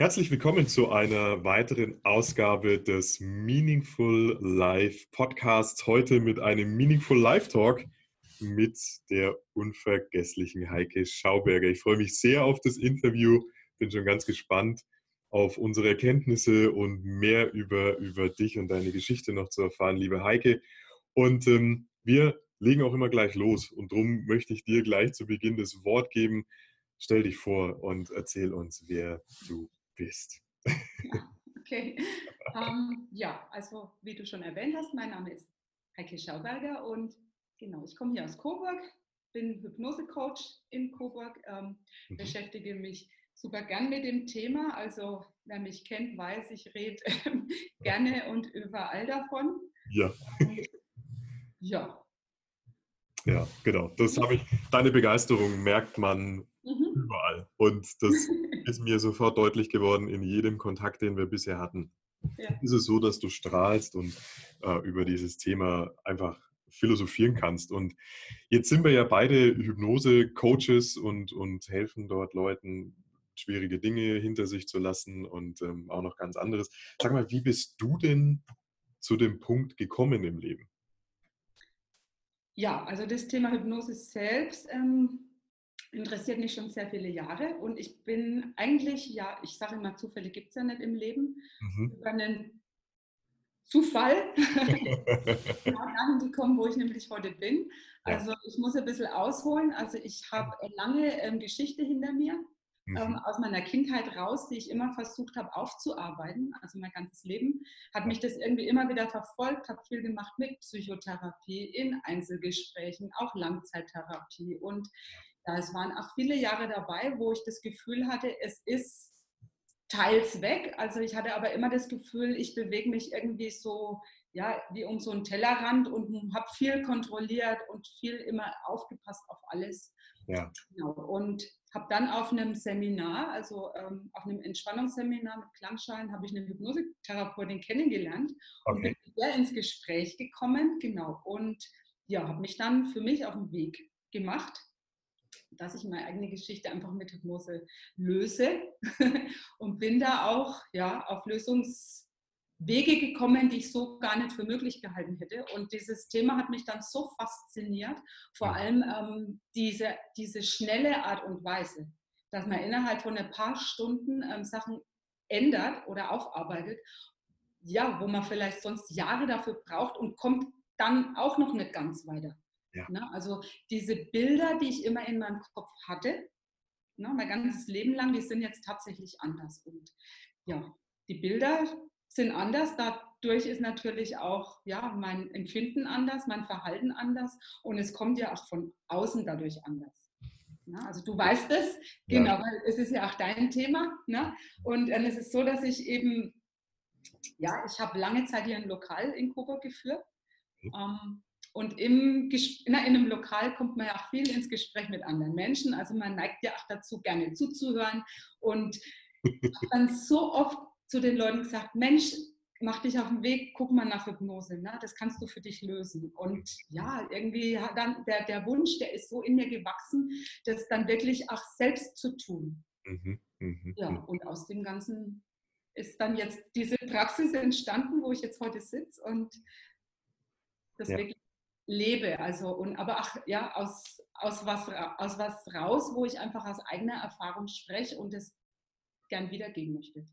Herzlich willkommen zu einer weiteren Ausgabe des Meaningful Life Podcasts. Heute mit einem Meaningful Life Talk mit der unvergesslichen Heike Schauberger. Ich freue mich sehr auf das Interview, bin schon ganz gespannt auf unsere Erkenntnisse und mehr über, über dich und deine Geschichte noch zu erfahren, liebe Heike. Und ähm, wir legen auch immer gleich los und darum möchte ich dir gleich zu Beginn das Wort geben. Stell dich vor und erzähl uns, wer du bist. Ja, okay. Ähm, ja, also wie du schon erwähnt hast, mein Name ist Heike Schauberger und genau, ich komme hier aus Coburg, bin Hypnose-Coach in Coburg, ähm, mhm. beschäftige mich super gern mit dem Thema. Also wer mich kennt, weiß, ich rede äh, gerne und überall davon. Ja. Ja. Ja, genau. Das habe ich. Deine Begeisterung merkt man. Und das ist mir sofort deutlich geworden in jedem Kontakt, den wir bisher hatten. Ja. Ist es so, dass du strahlst und äh, über dieses Thema einfach philosophieren kannst. Und jetzt sind wir ja beide Hypnose-Coaches und, und helfen dort Leuten, schwierige Dinge hinter sich zu lassen und ähm, auch noch ganz anderes. Sag mal, wie bist du denn zu dem Punkt gekommen im Leben? Ja, also das Thema Hypnose selbst ähm, interessiert mich schon sehr viele Jahre und ich bin eigentlich, ja, ich sage immer, Zufälle gibt es ja nicht im Leben, mhm. über einen Zufall genau dahin gekommen, wo ich nämlich heute bin. Also ich muss ein bisschen ausholen. Also ich habe lange ähm, Geschichte hinter mir. Ähm, mhm. aus meiner Kindheit raus, die ich immer versucht habe aufzuarbeiten, also mein ganzes Leben, hat mich das irgendwie immer wieder verfolgt, habe viel gemacht mit Psychotherapie, in Einzelgesprächen, auch Langzeittherapie und ja, es waren auch viele Jahre dabei, wo ich das Gefühl hatte, es ist teils weg. Also ich hatte aber immer das Gefühl, ich bewege mich irgendwie so, ja, wie um so einen Tellerrand und habe viel kontrolliert und viel immer aufgepasst auf alles. Ja. Genau. Und habe dann auf einem Seminar, also ähm, auf einem Entspannungsseminar mit Klangschalen, habe ich eine Hypnosetherapeutin kennengelernt okay. und bin mit der ins Gespräch gekommen, genau. Und ja, habe mich dann für mich auf den Weg gemacht dass ich meine eigene Geschichte einfach mit Hypnose löse und bin da auch ja, auf Lösungswege gekommen, die ich so gar nicht für möglich gehalten hätte. Und dieses Thema hat mich dann so fasziniert, vor allem ähm, diese, diese schnelle Art und Weise, dass man innerhalb von ein paar Stunden ähm, Sachen ändert oder aufarbeitet, ja, wo man vielleicht sonst Jahre dafür braucht und kommt dann auch noch nicht ganz weiter. Ja. Ne? Also diese Bilder, die ich immer in meinem Kopf hatte, ne, mein ganzes Leben lang, die sind jetzt tatsächlich anders. Und ja, die Bilder sind anders. Dadurch ist natürlich auch ja, mein Empfinden anders, mein Verhalten anders und es kommt ja auch von außen dadurch anders. Ne? Also du weißt es, ja. genau, weil es ist ja auch dein Thema. Ne? Und äh, es ist so, dass ich eben, ja, ich habe lange Zeit hier ein Lokal in Coburg geführt. Mhm. Ähm, und im, in einem Lokal kommt man ja auch viel ins Gespräch mit anderen Menschen. Also man neigt ja auch dazu, gerne zuzuhören. Und dann so oft zu den Leuten gesagt, Mensch, mach dich auf den Weg, guck mal nach Hypnose, ne? das kannst du für dich lösen. Und ja, irgendwie hat dann der, der Wunsch, der ist so in mir gewachsen, das dann wirklich auch selbst zu tun. Mhm, mh, ja, mh. und aus dem Ganzen ist dann jetzt diese Praxis entstanden, wo ich jetzt heute sitze und das ja. wirklich lebe. Also, und, aber auch ja, aus, aus, was, aus was raus, wo ich einfach aus eigener Erfahrung spreche und es gern wiedergeben möchte.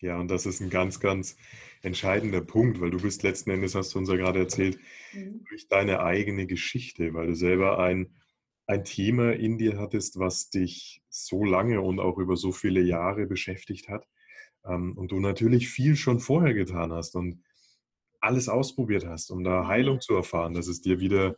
Ja, und das ist ein ganz, ganz entscheidender Punkt, weil du bist letzten Endes, hast du uns ja gerade erzählt, mhm. durch deine eigene Geschichte, weil du selber ein, ein Thema in dir hattest, was dich so lange und auch über so viele Jahre beschäftigt hat. Ähm, und du natürlich viel schon vorher getan hast. Und alles ausprobiert hast, um da Heilung zu erfahren, dass es dir wieder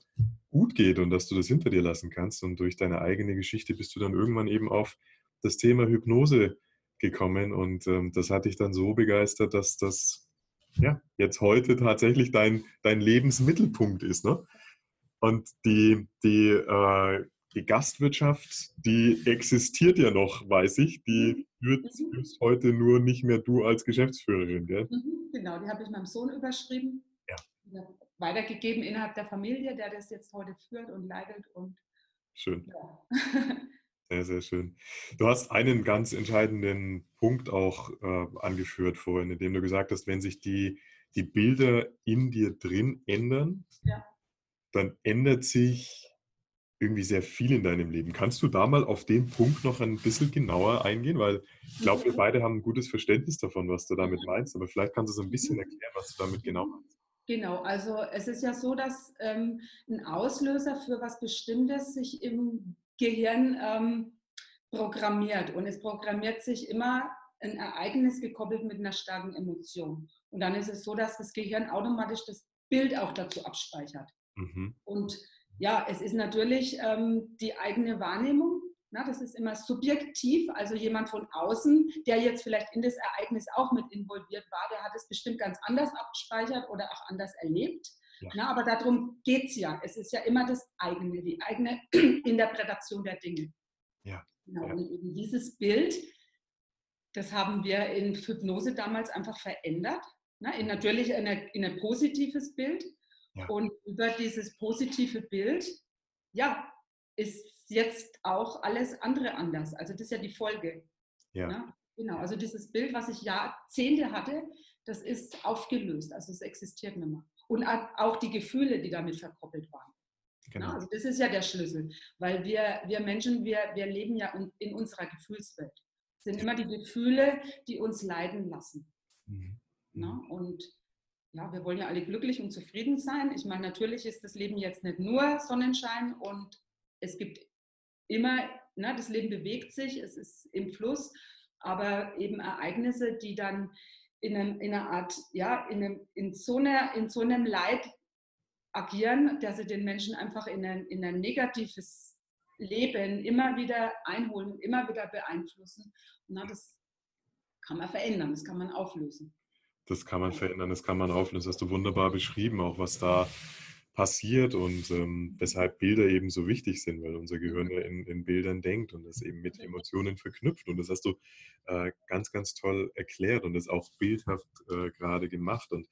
gut geht und dass du das hinter dir lassen kannst. Und durch deine eigene Geschichte bist du dann irgendwann eben auf das Thema Hypnose gekommen. Und ähm, das hat dich dann so begeistert, dass das ja, jetzt heute tatsächlich dein, dein Lebensmittelpunkt ist. Ne? Und die, die, äh, die Gastwirtschaft, die existiert ja noch, weiß ich. Die führt, mhm. führst heute nur nicht mehr du als Geschäftsführerin, gell? Mhm. Genau, die habe ich meinem Sohn überschrieben. Ja. Weitergegeben innerhalb der Familie, der das jetzt heute führt und leitet. Und, Schön. Ja. Sehr, sehr schön. Du hast einen ganz entscheidenden Punkt auch äh, angeführt vorhin, indem du gesagt hast, wenn sich die, die Bilder in dir drin ändern, ja. dann ändert sich irgendwie sehr viel in deinem Leben. Kannst du da mal auf den Punkt noch ein bisschen genauer eingehen? Weil ich glaube, wir mhm. beide haben ein gutes Verständnis davon, was du damit meinst. Aber vielleicht kannst du so ein bisschen mhm. erklären, was du damit genau meinst. Genau, also es ist ja so, dass ähm, ein Auslöser für was Bestimmtes sich im Gehirn ähm, programmiert. Und es programmiert sich immer ein Ereignis gekoppelt mit einer starken Emotion. Und dann ist es so, dass das Gehirn automatisch das Bild auch dazu abspeichert. Mhm. Und ja, es ist natürlich ähm, die eigene Wahrnehmung. Na, das ist immer subjektiv, also jemand von außen, der jetzt vielleicht in das Ereignis auch mit involviert war, der hat es bestimmt ganz anders abgespeichert oder auch anders erlebt. Ja. Na, aber darum geht es ja. Es ist ja immer das eigene, die eigene Interpretation der Dinge. Ja. Genau. Ja. Und eben dieses Bild, das haben wir in Hypnose damals einfach verändert. Na, in natürlich in, in ein positives Bild. Ja. Und über dieses positive Bild, ja, ist jetzt auch alles andere anders. Also das ist ja die Folge. Ja. Na, genau. Also dieses Bild, was ich Jahrzehnte hatte, das ist aufgelöst. Also es existiert nicht mehr und auch die Gefühle, die damit verkoppelt waren. Genau. Ja, also das ist ja der Schlüssel, weil wir, wir Menschen, wir, wir leben ja in unserer Gefühlswelt. Es sind immer die Gefühle, die uns leiden lassen. Mhm. Ja, mhm. und ja, wir wollen ja alle glücklich und zufrieden sein. Ich meine, natürlich ist das Leben jetzt nicht nur Sonnenschein und es gibt immer, ne, das Leben bewegt sich, es ist im Fluss, aber eben Ereignisse, die dann in, einem, in einer Art, ja, in, einem, in, so einer, in so einem Leid agieren, dass sie den Menschen einfach in ein, in ein negatives Leben immer wieder einholen, immer wieder beeinflussen. Und na, das kann man verändern, das kann man auflösen. Das kann man verändern, das kann man auflösen. Das hast du wunderbar beschrieben, auch was da passiert und ähm, weshalb Bilder eben so wichtig sind, weil unser Gehirn ja in, in, Bildern denkt und das eben mit Emotionen verknüpft. Und das hast du äh, ganz, ganz toll erklärt und das auch bildhaft äh, gerade gemacht. Und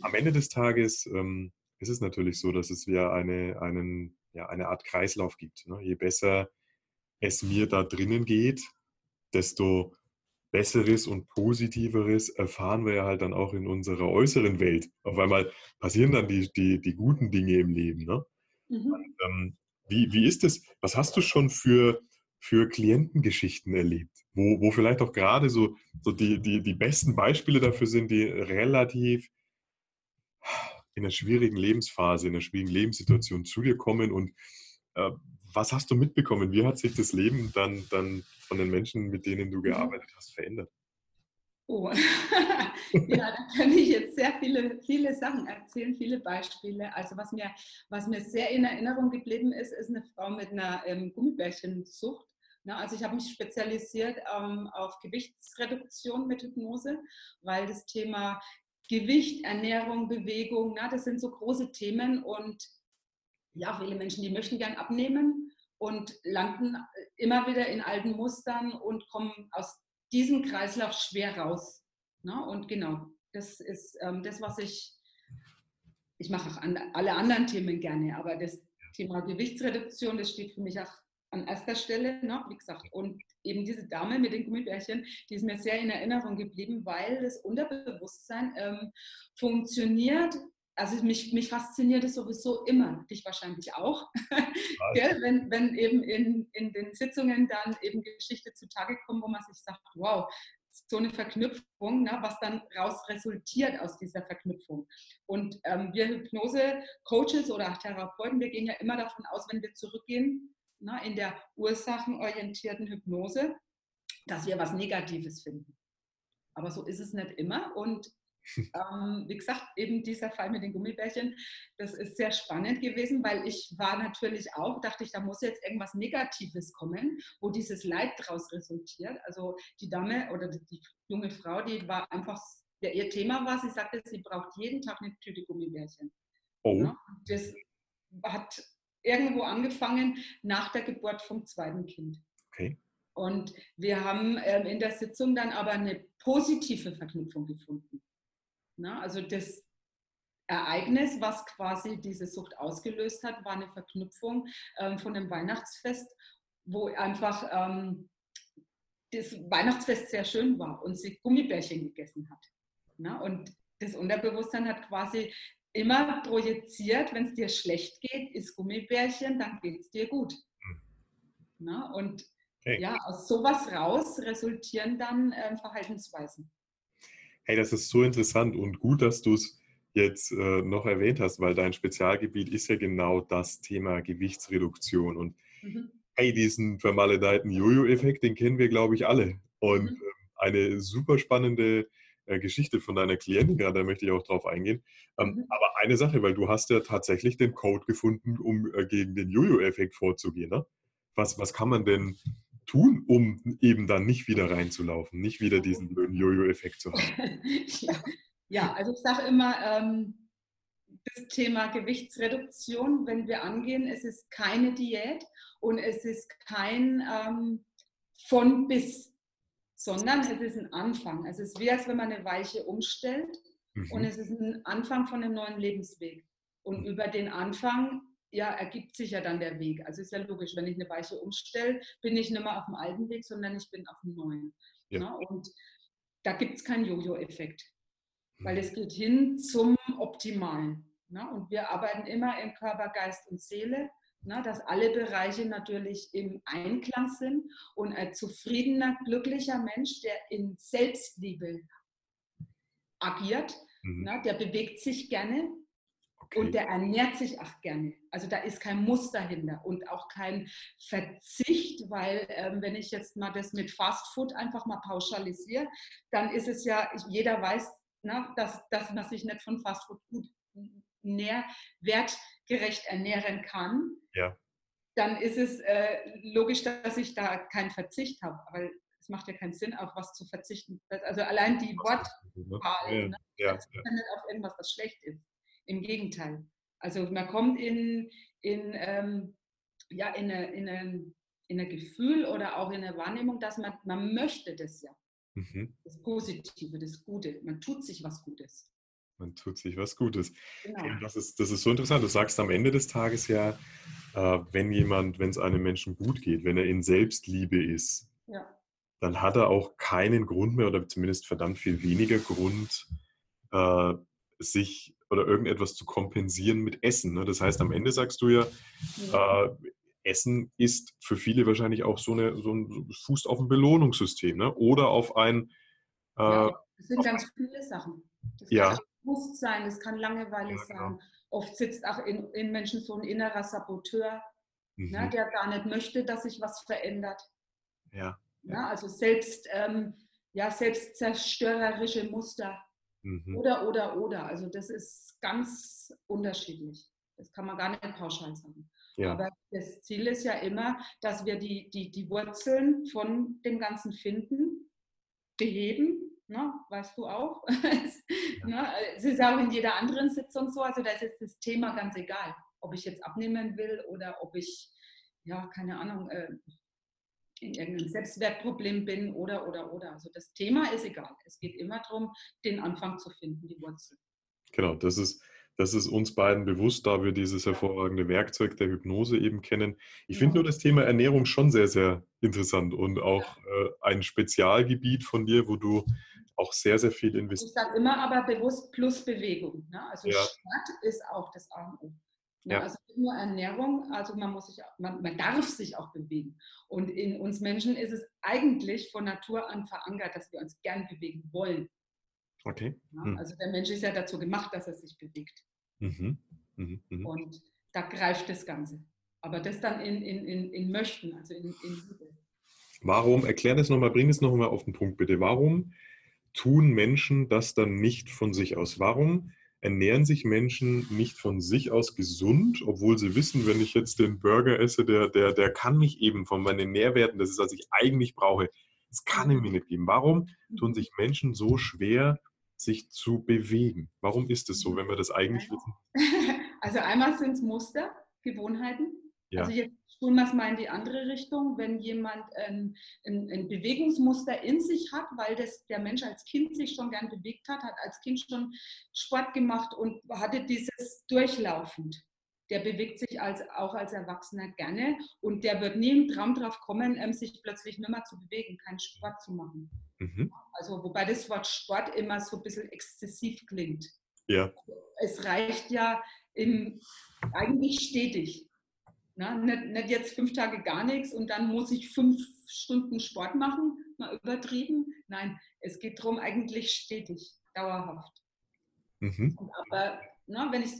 am Ende des Tages ähm, ist es natürlich so, dass es ja eine, einen, ja, eine Art Kreislauf gibt. Ne? Je besser es mir da drinnen geht, desto Besseres und Positiveres erfahren wir ja halt dann auch in unserer äußeren Welt. Auf einmal passieren dann die, die, die guten Dinge im Leben. Ne? Mhm. Und, ähm, wie, wie ist es? Was hast du schon für, für Klientengeschichten erlebt? Wo, wo vielleicht auch gerade so, so die, die, die besten Beispiele dafür sind, die relativ in einer schwierigen Lebensphase, in einer schwierigen Lebenssituation zu dir kommen und äh, was hast du mitbekommen? Wie hat sich das Leben dann, dann von den Menschen, mit denen du mhm. gearbeitet hast, verändert? Oh, ja, da kann ich jetzt sehr viele, viele Sachen erzählen, viele Beispiele. Also was mir, was mir sehr in Erinnerung geblieben ist, ist eine Frau mit einer ähm, Gummibärchensucht. Na, also ich habe mich spezialisiert ähm, auf Gewichtsreduktion mit Hypnose, weil das Thema Gewicht, Ernährung, Bewegung, na, das sind so große Themen und ja, viele Menschen, die möchten gern abnehmen und landen immer wieder in alten Mustern und kommen aus diesem Kreislauf schwer raus. Ne? Und genau, das ist ähm, das, was ich, ich mache auch an, alle anderen Themen gerne, aber das Thema Gewichtsreduktion, das steht für mich auch an erster Stelle, ne? wie gesagt. Und eben diese Dame mit den Gummibärchen, die ist mir sehr in Erinnerung geblieben, weil das Unterbewusstsein ähm, funktioniert also mich, mich fasziniert es sowieso immer, dich wahrscheinlich auch, Gell, wenn, wenn eben in, in den Sitzungen dann eben Geschichte zutage kommen, wo man sich sagt, wow, so eine Verknüpfung, ne, was dann raus resultiert aus dieser Verknüpfung. Und ähm, wir Hypnose-Coaches oder Therapeuten, wir gehen ja immer davon aus, wenn wir zurückgehen ne, in der ursachenorientierten Hypnose, dass wir was Negatives finden. Aber so ist es nicht immer. Und ähm, wie gesagt, eben dieser Fall mit den Gummibärchen, das ist sehr spannend gewesen, weil ich war natürlich auch, dachte ich, da muss jetzt irgendwas Negatives kommen, wo dieses Leid daraus resultiert. Also die Dame oder die junge Frau, die war einfach, ja, ihr Thema war, sie sagte, sie braucht jeden Tag eine Tüte Gummibärchen. Oh. Ja, das hat irgendwo angefangen nach der Geburt vom zweiten Kind. Okay. Und wir haben ähm, in der Sitzung dann aber eine positive Verknüpfung gefunden. Na, also das Ereignis, was quasi diese Sucht ausgelöst hat, war eine Verknüpfung ähm, von dem Weihnachtsfest, wo einfach ähm, das Weihnachtsfest sehr schön war und sie Gummibärchen gegessen hat. Na, und das Unterbewusstsein hat quasi immer projiziert, wenn es dir schlecht geht, ist Gummibärchen, dann geht es dir gut. Hm. Na, und okay. ja, aus sowas raus resultieren dann äh, Verhaltensweisen. Hey, das ist so interessant und gut, dass du es jetzt äh, noch erwähnt hast, weil dein Spezialgebiet ist ja genau das Thema Gewichtsreduktion. Und mhm. hey, diesen vermaledeiten Jojo-Effekt, den kennen wir, glaube ich, alle. Und mhm. äh, eine super spannende äh, Geschichte von deiner Klientin gerade, da möchte ich auch drauf eingehen. Ähm, mhm. Aber eine Sache, weil du hast ja tatsächlich den Code gefunden, um äh, gegen den Jojo-Effekt vorzugehen. Ne? Was, was kann man denn tun, um eben dann nicht wieder reinzulaufen, nicht wieder diesen blöden Jojo-Effekt zu haben? ja. ja. also ich sage immer, ähm, das Thema Gewichtsreduktion, wenn wir angehen, es ist keine Diät und es ist kein ähm, von bis sondern es ist ein Anfang. Es ist wie, als wenn man eine Weiche umstellt mhm. und es ist ein Anfang von einem neuen Lebensweg. Und mhm. über den Anfang ja, ergibt sich ja dann der Weg. Also ist ja logisch, wenn ich eine Weiche umstelle, bin ich nicht mehr auf dem alten Weg, sondern ich bin auf dem neuen. Ja. Ne? Und da gibt es keinen Jojo-Effekt, weil mhm. es geht hin zum Optimalen. Ne? Und wir arbeiten immer in Körper, Geist und Seele na, dass alle Bereiche natürlich im Einklang sind und ein zufriedener, glücklicher Mensch, der in Selbstliebe agiert, mhm. na, der bewegt sich gerne okay. und der ernährt sich auch gerne. Also da ist kein Muster dahinter und auch kein Verzicht, weil ähm, wenn ich jetzt mal das mit Fast Food einfach mal pauschalisiere, dann ist es ja, jeder weiß, na, dass, dass man sich nicht von Fast Food gut nährwertgerecht ernähren kann, ja. dann ist es äh, logisch, dass ich da keinen Verzicht habe. Aber es macht ja keinen Sinn, auf was zu verzichten. Also allein die Wortwahl, ja, ne? ja, ja. nicht auf irgendwas, was schlecht ist. Im Gegenteil. Also man kommt in, in, ähm, ja, in, eine, in, eine, in ein Gefühl oder auch in eine Wahrnehmung, dass man, man möchte das ja. Mhm. Das Positive, das Gute. Man tut sich was Gutes. Man tut sich was Gutes. Genau. Das, ist, das ist so interessant. Du sagst am Ende des Tages ja, äh, wenn jemand, wenn es einem Menschen gut geht, wenn er in Selbstliebe ist, ja. dann hat er auch keinen Grund mehr oder zumindest verdammt viel weniger Grund, äh, sich oder irgendetwas zu kompensieren mit Essen. Ne? Das heißt, am Ende sagst du ja, ja. Äh, Essen ist für viele wahrscheinlich auch so, eine, so ein so fußt auf ein Belohnungssystem ne? oder auf ein. Äh, ja, das sind ganz viele Sachen. Das ja. Bewusstsein, es kann Langeweile ja, genau. sein. Oft sitzt auch in, in, Menschen so ein innerer Saboteur, ne, mhm. ne, der gar nicht möchte, dass sich was verändert. Ja. Ne, also selbst, ähm, ja, selbstzerstörerische Muster. Mhm. Oder, oder, oder. Also das ist ganz unterschiedlich. Das kann man gar nicht pauschal sagen. Ja. Aber das Ziel ist ja immer, dass wir die, die, die Wurzeln von dem Ganzen finden, beheben Ne? Weißt du auch? es, ne? es ist auch in jeder anderen Sitzung so. Also da ist jetzt das Thema ganz egal, ob ich jetzt abnehmen will oder ob ich, ja, keine Ahnung, äh, in irgendeinem Selbstwertproblem bin oder, oder, oder. Also das Thema ist egal. Es geht immer darum, den Anfang zu finden, die Wurzel. Genau, das ist, das ist uns beiden bewusst, da wir dieses hervorragende Werkzeug der Hypnose eben kennen. Ich ja. finde nur das Thema Ernährung schon sehr, sehr interessant und auch äh, ein Spezialgebiet von dir, wo du auch sehr, sehr viel investiert. Ich sage immer aber bewusst plus Bewegung. Ne? Also ja. Sport ist auch das A und O. Ne? Ja. Also nicht nur Ernährung, also man muss sich, man, man darf sich auch bewegen. Und in uns Menschen ist es eigentlich von Natur an verankert, dass wir uns gern bewegen wollen. Okay. Ja? Hm. Also der Mensch ist ja dazu gemacht, dass er sich bewegt. Mhm. Mhm. Mhm. Und da greift das Ganze. Aber das dann in, in, in, in Möchten, also in, in Liebe. Warum, erklär das nochmal, bring es nochmal auf den Punkt bitte. Warum tun Menschen das dann nicht von sich aus? Warum ernähren sich Menschen nicht von sich aus gesund, obwohl sie wissen, wenn ich jetzt den Burger esse, der, der, der kann mich eben von meinen Nährwerten, das ist, was ich eigentlich brauche, das kann er mir nicht geben. Warum tun sich Menschen so schwer, sich zu bewegen? Warum ist es so, wenn wir das eigentlich wissen? Also einmal sind es Muster, Gewohnheiten. Ja. Also jetzt spulen wir es mal in die andere Richtung, wenn jemand ein, ein, ein, Bewegungsmuster in sich hat, weil das der Mensch als Kind sich schon gern bewegt hat, hat als Kind schon Sport gemacht und hatte dieses durchlaufend. der bewegt sich als, auch als Erwachsener gerne und der wird nie im Traum drauf kommen, ähm, sich plötzlich nicht mehr zu bewegen, keinen Sport zu machen. Mhm. Also wobei das Wort Sport immer so ein bisschen exzessiv klingt. Ja. Es reicht ja in, eigentlich stetig. Na, nicht, nicht jetzt fünf Tage gar nichts und dann muss ich fünf Stunden Sport machen, mal übertrieben. Nein, es geht darum, eigentlich stetig, dauerhaft. Mhm. Aber na, wenn, ich,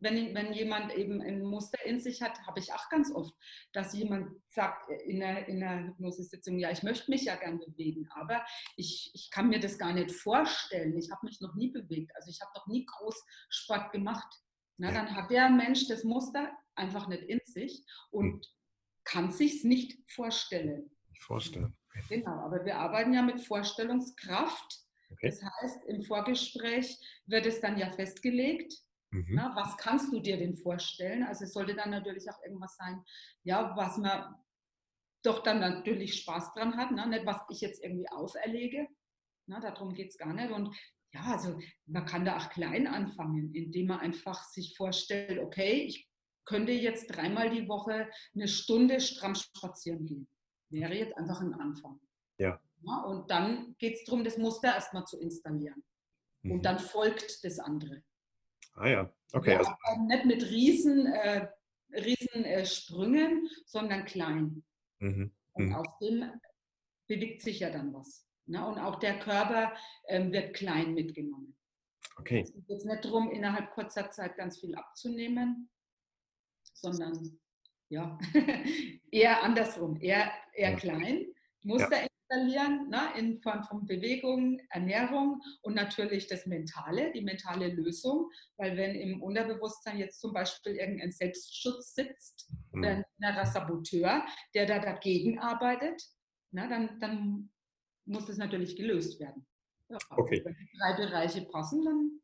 wenn, wenn jemand eben ein Muster in sich hat, habe ich auch ganz oft, dass jemand sagt in einer, in einer Hypnosesitzung, ja, ich möchte mich ja gern bewegen, aber ich, ich kann mir das gar nicht vorstellen. Ich habe mich noch nie bewegt. Also ich habe noch nie groß Sport gemacht. Na, dann hat der Mensch das Muster einfach nicht in sich und hm. kann sich es nicht vorstellen. Vorstellen. Genau, aber wir arbeiten ja mit Vorstellungskraft. Okay. Das heißt, im Vorgespräch wird es dann ja festgelegt, mhm. na, was kannst du dir denn vorstellen? Also es sollte dann natürlich auch irgendwas sein, ja, was man doch dann natürlich Spaß dran hat, ne? nicht was ich jetzt irgendwie auferlege. Na, darum geht es gar nicht. Und ja, also man kann da auch klein anfangen, indem man einfach sich vorstellt, okay, ich könnte jetzt dreimal die Woche eine Stunde stramm spazieren gehen. Wäre jetzt einfach ein Anfang. Ja. ja und dann geht es darum, das Muster erstmal zu installieren. Mhm. Und dann folgt das andere. Ah ja, okay. Ja, also. Nicht mit riesen, äh, riesen äh, Sprüngen, sondern klein. Mhm. Und mhm. aus dem bewegt sich ja dann was. Ne? Und auch der Körper ähm, wird klein mitgenommen. Okay. Es geht jetzt nicht darum, innerhalb kurzer Zeit ganz viel abzunehmen, sondern ja, eher andersrum, eher, eher ja. klein. Muster ja. installieren ne, in Form von Bewegung, Ernährung und natürlich das Mentale, die mentale Lösung. Weil wenn im Unterbewusstsein jetzt zum Beispiel irgendein Selbstschutz sitzt mhm. ein innerer Saboteur, der da dagegen arbeitet, na, dann, dann muss das natürlich gelöst werden. Ja, okay. Wenn die drei Bereiche passen, dann,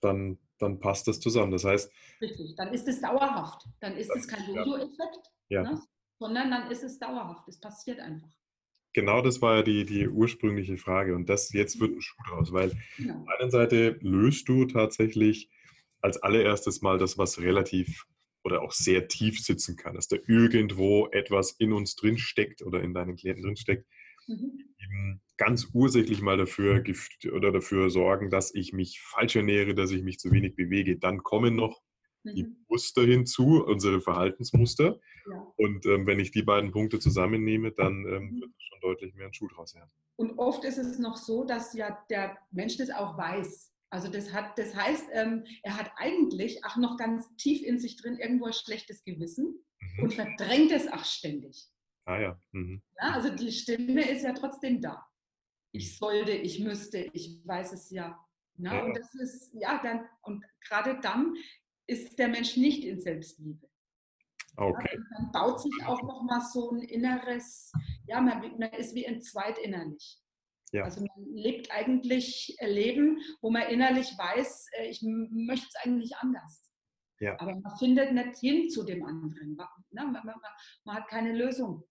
dann, dann passt das zusammen. Das heißt. Richtig, dann ist es dauerhaft. Dann ist es kein Jojo-Effekt, ja. ne? sondern dann ist es dauerhaft. Es passiert einfach. Genau das war ja die, die ursprüngliche Frage. Und das jetzt wird ein Schuh draus, weil genau. auf der einen Seite löst du tatsächlich als allererstes mal das, was relativ oder auch sehr tief sitzen kann, dass da irgendwo etwas in uns drin steckt oder in deinen Klienten drin steckt, mhm. ganz ursächlich mal dafür oder dafür sorgen, dass ich mich falsch ernähre, dass ich mich zu wenig bewege. Dann kommen noch mhm. die Muster hinzu, unsere Verhaltensmuster. Ja. Und ähm, wenn ich die beiden Punkte zusammennehme, dann ähm, mhm. wird schon deutlich mehr ein Schuh draus werden. Und oft ist es noch so, dass ja der Mensch das auch weiß. Also das, hat, das heißt, ähm, er hat eigentlich auch noch ganz tief in sich drin irgendwo ein schlechtes Gewissen mhm. und verdrängt es auch ständig. Ah ja. Mhm. ja. Also die Stimme ist ja trotzdem da. Ich sollte, ich müsste, ich weiß es ja. Na, ja. Und das ist, ja, dann, und gerade dann ist der Mensch nicht in Selbstliebe. Okay. Ja, dann baut sich auch noch mal so ein inneres, ja, man, man ist wie entzweit innerlich. Ja. Also man lebt eigentlich Leben, wo man innerlich weiß, äh, ich möchte es eigentlich anders. Ja. Aber man findet nicht hin zu dem anderen. Man, man, man, man hat keine Lösung.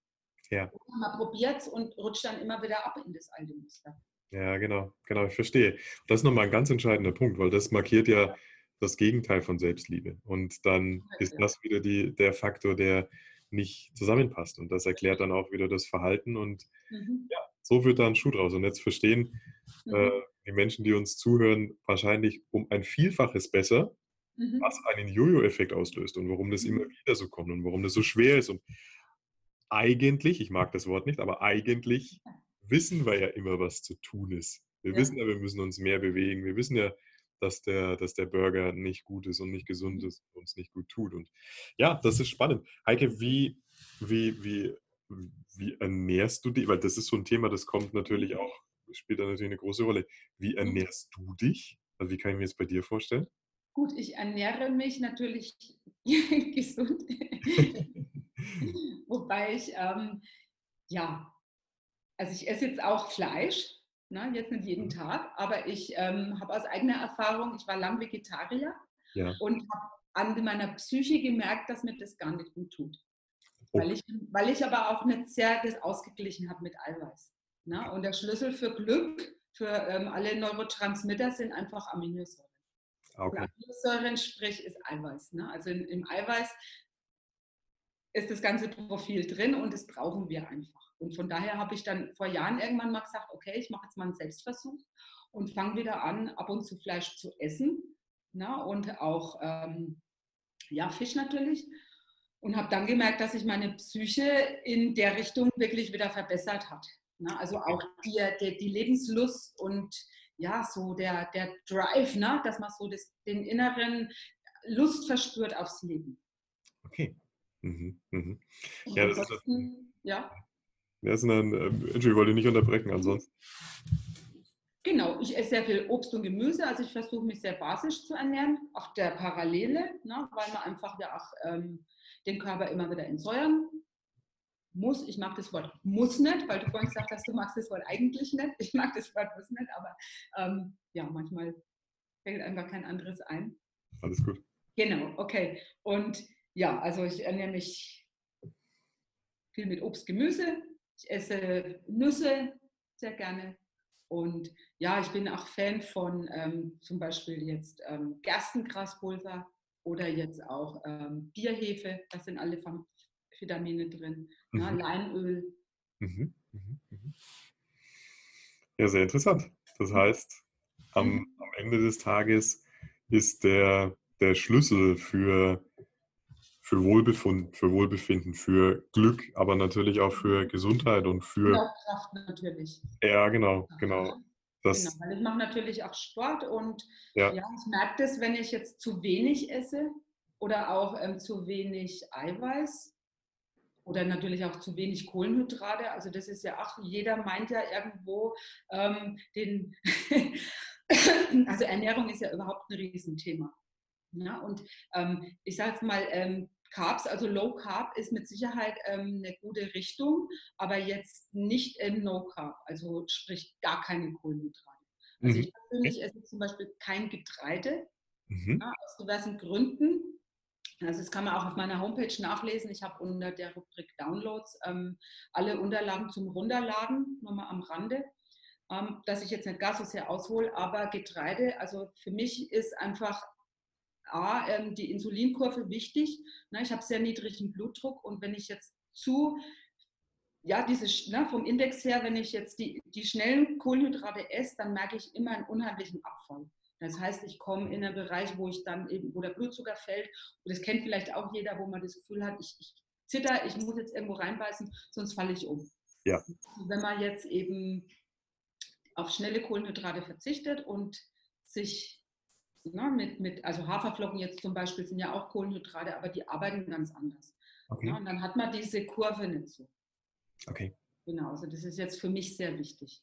Ja. Man probiert es und rutscht dann immer wieder ab in das alte Muster. Ja, genau, genau, ich verstehe. Das ist nochmal ein ganz entscheidender Punkt, weil das markiert ja das Gegenteil von Selbstliebe. Und dann ist das wieder die, der Faktor, der nicht zusammenpasst. Und das erklärt dann auch wieder das Verhalten. Und mhm. ja, so wird da ein Schuh draus. Und jetzt verstehen mhm. äh, die Menschen, die uns zuhören, wahrscheinlich um ein Vielfaches besser, mhm. was einen Jojo-Effekt auslöst und warum das immer mhm. wieder so kommt und warum das so schwer ist. Und eigentlich, ich mag das Wort nicht, aber eigentlich wissen wir ja immer, was zu tun ist. Wir ja. wissen ja, wir müssen uns mehr bewegen. Wir wissen ja, dass der, dass der Burger nicht gut ist und nicht gesund mhm. ist und uns nicht gut tut. Und ja, das ist spannend. Heike, wie, wie, wie, wie ernährst du dich? Weil das ist so ein Thema, das kommt natürlich auch, spielt da natürlich eine große Rolle. Wie mhm. ernährst du dich? Also wie kann ich mir das bei dir vorstellen? Gut, ich ernähre mich natürlich gesund. Wobei ich, ähm, ja, also ich esse jetzt auch Fleisch, ne, jetzt nicht jeden mhm. Tag, aber ich ähm, habe aus eigener Erfahrung, ich war lang Vegetarier ja. und habe an meiner Psyche gemerkt, dass mir das gar nicht gut tut. Oh. Weil, ich, weil ich aber auch nicht sehr das ausgeglichen habe mit Eiweiß. Ne? Und der Schlüssel für Glück, für ähm, alle Neurotransmitter sind einfach Aminosäuren. Okay. Aminosäuren, sprich, ist Eiweiß. Ne? Also in, im Eiweiß ist das ganze Profil drin und das brauchen wir einfach. Und von daher habe ich dann vor Jahren irgendwann mal gesagt, okay, ich mache jetzt mal einen Selbstversuch und fange wieder an, ab und zu Fleisch zu essen. Ne? Und auch ähm, ja, Fisch natürlich. Und habe dann gemerkt, dass sich meine Psyche in der Richtung wirklich wieder verbessert hat. Ne? Also auch die, die, die, Lebenslust und ja, so der, der Drive, ne? dass man so das, den inneren Lust verspürt aufs Leben. Okay. Mhm, mhm. Ja, das ist, ja. Das ist ein, äh, ich wollte nicht unterbrechen ansonsten. Genau, ich esse sehr viel Obst und Gemüse, also ich versuche mich sehr basisch zu ernähren, auf der Parallele, ne, weil man einfach ja auch ähm, den Körper immer wieder entsäuern muss. Ich mag das Wort muss nicht, weil du vorhin gesagt hast, du magst das Wort eigentlich nicht. Ich mag das Wort muss nicht, aber ähm, ja, manchmal fällt einfach kein anderes ein. Alles gut. Genau, okay. Und ja, also ich ernähre mich viel mit Obst, Gemüse. Ich esse Nüsse sehr gerne. Und ja, ich bin auch Fan von ähm, zum Beispiel jetzt ähm, Gerstengraspulver oder jetzt auch ähm, Bierhefe. Da sind alle Vitamine drin. Mhm. Ja, Leinöl. Mhm, mhm. Mhm. Ja, sehr interessant. Das heißt, am, mhm. am Ende des Tages ist der, der Schlüssel für für Wohlbefinden, für Wohlbefinden, für Glück, aber natürlich auch für Gesundheit und für Kraft natürlich. Ja, genau, genau. Das, genau, weil ich mache natürlich auch Sport und ja. ja ich merke das, wenn ich jetzt zu wenig esse oder auch ähm, zu wenig Eiweiß oder natürlich auch zu wenig Kohlenhydrate. Also das ist ja auch, jeder meint ja irgendwo ähm, den, also Ernährung ist ja überhaupt ein Riesenthema. Ja, und ähm, ich sage jetzt mal, ähm, Carbs, also Low Carb ist mit Sicherheit ähm, eine gute Richtung, aber jetzt nicht im No Carb, also sprich gar keine Kohlenhydrate. Also mhm. ich persönlich esse zum Beispiel kein Getreide, mhm. ja, aus diversen Gründen. Also das kann man auch auf meiner Homepage nachlesen. Ich habe unter der Rubrik Downloads ähm, alle Unterlagen zum Runterladen, nochmal am Rande, ähm, dass ich jetzt nicht gar so sehr aushole, aber Getreide, also für mich ist einfach A, ähm, die Insulinkurve wichtig. Ne, ich habe sehr niedrigen Blutdruck und wenn ich jetzt zu, ja, diese, ne, vom Index her, wenn ich jetzt die, die schnellen Kohlenhydrate esse, dann merke ich immer einen unheimlichen Abfall. Das heißt, ich komme in einen Bereich, wo ich dann eben, wo der Blutzucker fällt. Und das kennt vielleicht auch jeder, wo man das Gefühl hat, ich, ich zitter, ich muss jetzt irgendwo reinbeißen, sonst falle ich um. Ja. Also wenn man jetzt eben auf schnelle Kohlenhydrate verzichtet und sich Ne, mit, mit, also Haferflocken jetzt zum Beispiel sind ja auch Kohlenhydrate, aber die arbeiten ganz anders. Okay. Ne, und dann hat man diese Kurve nicht so. Okay. Genau, also das ist jetzt für mich sehr wichtig.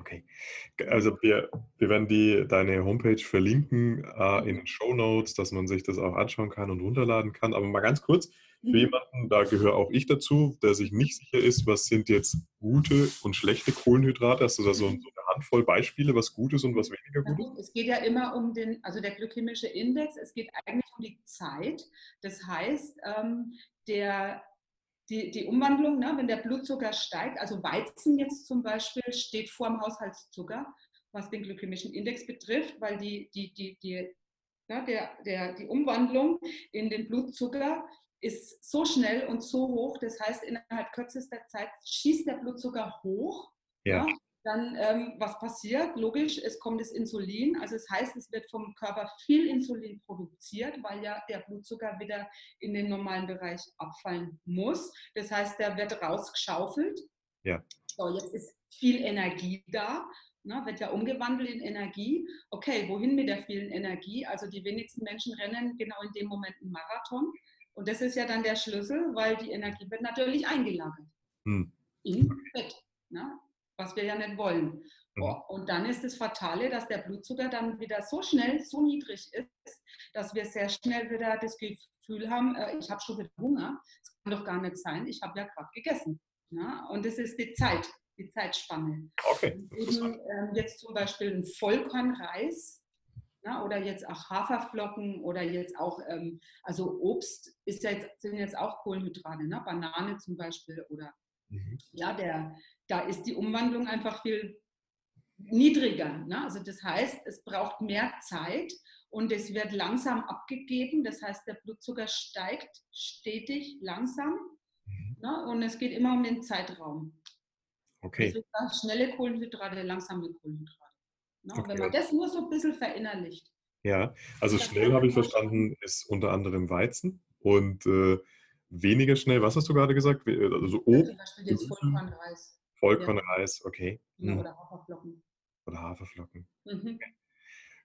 Okay. Also wir, wir werden die, deine Homepage verlinken äh, in den Show Notes, dass man sich das auch anschauen kann und runterladen kann. Aber mal ganz kurz, für mhm. jemanden, da gehöre auch ich dazu, der sich nicht sicher ist, was sind jetzt gute und schlechte Kohlenhydrate? Hast du da so, so Handvoll Beispiele, was gut ist und was weniger gut ist? Es geht ja immer um den, also der glykämische Index, es geht eigentlich um die Zeit. Das heißt, ähm, der, die, die Umwandlung, ne, wenn der Blutzucker steigt, also Weizen jetzt zum Beispiel steht vor dem Haushaltszucker, was den glykämischen Index betrifft, weil die, die, die, die, ja, der, der, die Umwandlung in den Blutzucker ist so schnell und so hoch, das heißt, innerhalb kürzester Zeit schießt der Blutzucker hoch. Ja. ja dann ähm, was passiert? Logisch, es kommt das Insulin. Also das heißt, es wird vom Körper viel Insulin produziert, weil ja der Blutzucker wieder in den normalen Bereich abfallen muss. Das heißt, der wird rausgeschaufelt. Ja. So, jetzt ist viel Energie da. Ne, wird ja umgewandelt in Energie. Okay, wohin mit der vielen Energie? Also die wenigsten Menschen rennen genau in dem Moment einen Marathon. Und das ist ja dann der Schlüssel, weil die Energie wird natürlich eingelagert. Hm. Im Fett. Ne? Was wir ja nicht wollen. Mhm. Oh, und dann ist das Fatale, dass der Blutzucker dann wieder so schnell, so niedrig ist, dass wir sehr schnell wieder das Gefühl haben, äh, ich habe schon wieder Hunger. Das kann doch gar nicht sein, ich habe ja gerade gegessen. Ja? Und das ist die Zeit, die Zeitspanne. Okay. Eben, ähm, jetzt zum Beispiel ein Vollkornreis na, oder jetzt auch Haferflocken oder jetzt auch, ähm, also Obst ist ja jetzt, sind jetzt auch Kohlenhydrate, ne? Banane zum Beispiel oder mhm. ja, der, da ist die Umwandlung einfach viel niedriger. Ne? Also das heißt, es braucht mehr Zeit und es wird langsam abgegeben. Das heißt, der Blutzucker steigt stetig langsam mhm. ne? und es geht immer um den Zeitraum. Okay. Also schnelle Kohlenhydrate, langsame Kohlenhydrate. Ne? Okay. Wenn man das nur so ein bisschen verinnerlicht. Ja, also schnell habe ich verstanden, ist unter anderem Weizen und äh, weniger schnell, was hast du gerade gesagt? Also Obst. Zum Beispiel jetzt Vollkornreis. Vollkornreis, okay. Ja, oder Haferflocken. Oder Haferflocken. Mhm.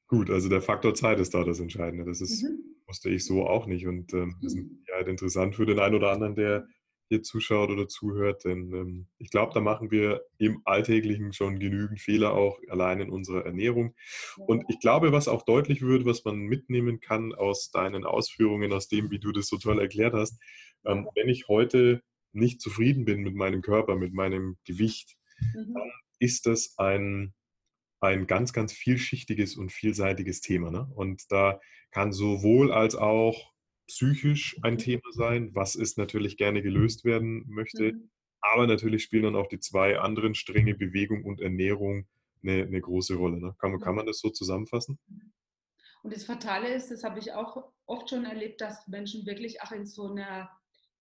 Gut, also der Faktor Zeit ist da das Entscheidende. Das ist, mhm. wusste ich so auch nicht. Und ähm, das ist mhm. ja, interessant für den einen oder anderen, der hier zuschaut oder zuhört. Denn ähm, ich glaube, da machen wir im Alltäglichen schon genügend Fehler, auch allein in unserer Ernährung. Und ich glaube, was auch deutlich wird, was man mitnehmen kann aus deinen Ausführungen, aus dem, wie du das so toll erklärt hast, ähm, wenn ich heute nicht zufrieden bin mit meinem Körper, mit meinem Gewicht, mhm. dann ist das ein, ein ganz, ganz vielschichtiges und vielseitiges Thema. Ne? Und da kann sowohl als auch psychisch ein mhm. Thema sein, was es natürlich gerne gelöst werden möchte. Mhm. Aber natürlich spielen dann auch die zwei anderen Stränge, Bewegung und Ernährung, eine, eine große Rolle. Ne? Kann, kann man das so zusammenfassen? Mhm. Und das Fatale ist, das habe ich auch oft schon erlebt, dass Menschen wirklich auch in so einer,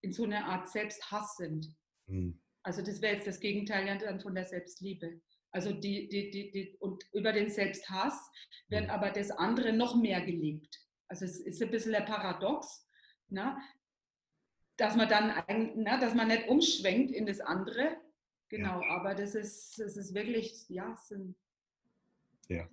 in so einer Art Selbsthass sind. Mhm. Also das wäre jetzt das Gegenteil dann von der Selbstliebe. Also die, die, die, die, und über den Selbsthass wird mhm. aber das andere noch mehr gelebt. Also es ist ein bisschen ein Paradox, na, ne, dass man dann, na, ne, dass man nicht umschwenkt in das andere. Genau, ja. aber das ist, das ist wirklich, ja, sind ja.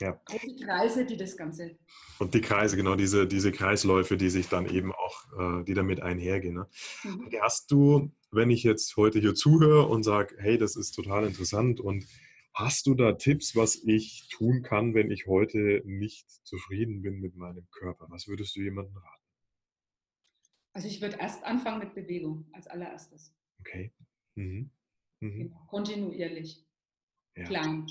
Ja. Die Kreise, die das Ganze. Und die Kreise, genau, diese, diese Kreisläufe, die sich dann eben auch, äh, die damit einhergehen. Ne? Mhm. Hast du, wenn ich jetzt heute hier zuhöre und sage, hey, das ist total interessant und Hast du da Tipps, was ich tun kann, wenn ich heute nicht zufrieden bin mit meinem Körper? Was würdest du jemandem raten? Also ich würde erst anfangen mit Bewegung als allererstes. Okay. Mhm. Mhm. Genau. Kontinuierlich. Ja. Klein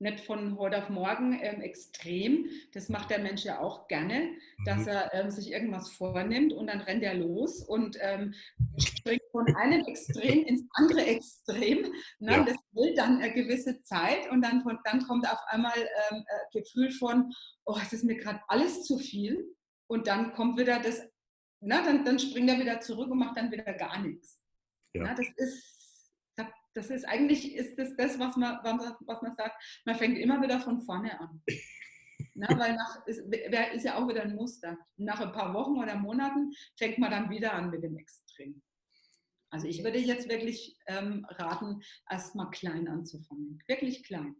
nicht von heute auf morgen ähm, extrem. Das macht der Mensch ja auch gerne, dass mhm. er ähm, sich irgendwas vornimmt und dann rennt er los und ähm, springt von einem Extrem ins andere Extrem. Ne? Ja. Das will dann eine gewisse Zeit und dann, von, dann kommt auf einmal ähm, äh, Gefühl von, oh, es ist mir gerade alles zu viel. Und dann kommt wieder das, na, dann, dann springt er wieder zurück und macht dann wieder gar nichts. Ja. Na, das ist das ist eigentlich ist das, das was, man, was man sagt, man fängt immer wieder von vorne an. Na, weil nach, ist, ist ja auch wieder ein Muster. Nach ein paar Wochen oder Monaten fängt man dann wieder an mit dem Extrem. Also ich würde jetzt wirklich ähm, raten, erstmal klein anzufangen. Wirklich klein.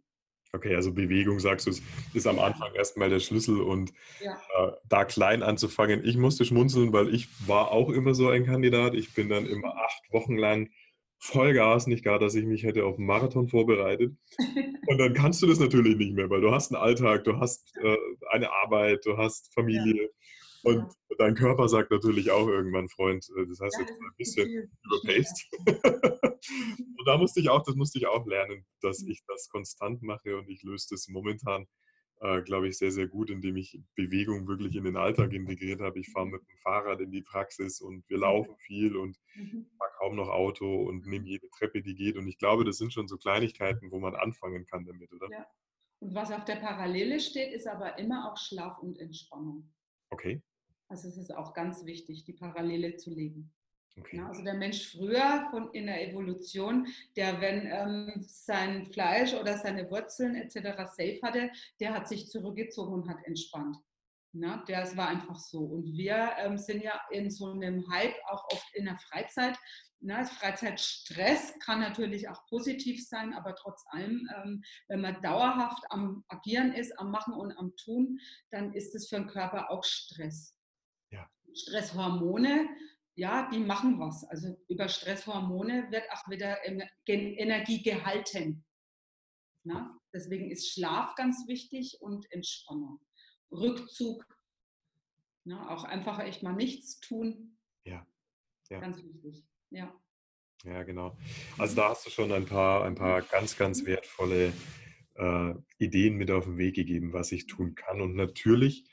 Okay, also Bewegung, sagst du, ist am Anfang erstmal der Schlüssel und ja. äh, da klein anzufangen. Ich musste schmunzeln, weil ich war auch immer so ein Kandidat. Ich bin dann immer acht Wochen lang Vollgas, nicht gar, dass ich mich hätte auf einen Marathon vorbereitet. Und dann kannst du das natürlich nicht mehr, weil du hast einen Alltag, du hast äh, eine Arbeit, du hast Familie. Ja. Und ja. dein Körper sagt natürlich auch irgendwann, Freund, äh, das heißt ja, jetzt ein bisschen überpaced. und da musste ich auch, das musste ich auch lernen, dass mhm. ich das konstant mache und ich löse das momentan äh, glaube ich, sehr, sehr gut, indem ich Bewegung wirklich in den Alltag integriert habe. Ich fahre mit dem Fahrrad in die Praxis und wir mhm. laufen viel und mhm. fahre kaum noch Auto und nehme jede Treppe, die geht. Und ich glaube, das sind schon so Kleinigkeiten, wo man anfangen kann damit, oder? Ja. Und was auf der Parallele steht, ist aber immer auch Schlaf und Entspannung. Okay. Also es ist auch ganz wichtig, die Parallele zu legen. Okay. Ja, also der Mensch früher von, in der Evolution, der wenn ähm, sein Fleisch oder seine Wurzeln etc. safe hatte, der hat sich zurückgezogen und hat entspannt. Na, das war einfach so. Und wir ähm, sind ja in so einem Hype auch oft in der Freizeit. Na, Freizeitstress kann natürlich auch positiv sein, aber trotz allem, ähm, wenn man dauerhaft am Agieren ist, am Machen und am Tun, dann ist es für den Körper auch Stress. Ja. Stresshormone ja, die machen was. Also über Stresshormone wird auch wieder Energie gehalten. Na? Deswegen ist Schlaf ganz wichtig und Entspannung. Rückzug, na? auch einfach echt mal nichts tun. Ja. ja. Ganz wichtig. Ja. Ja, genau. Also da hast du schon ein paar, ein paar ganz, ganz wertvolle äh, Ideen mit auf den Weg gegeben, was ich tun kann. Und natürlich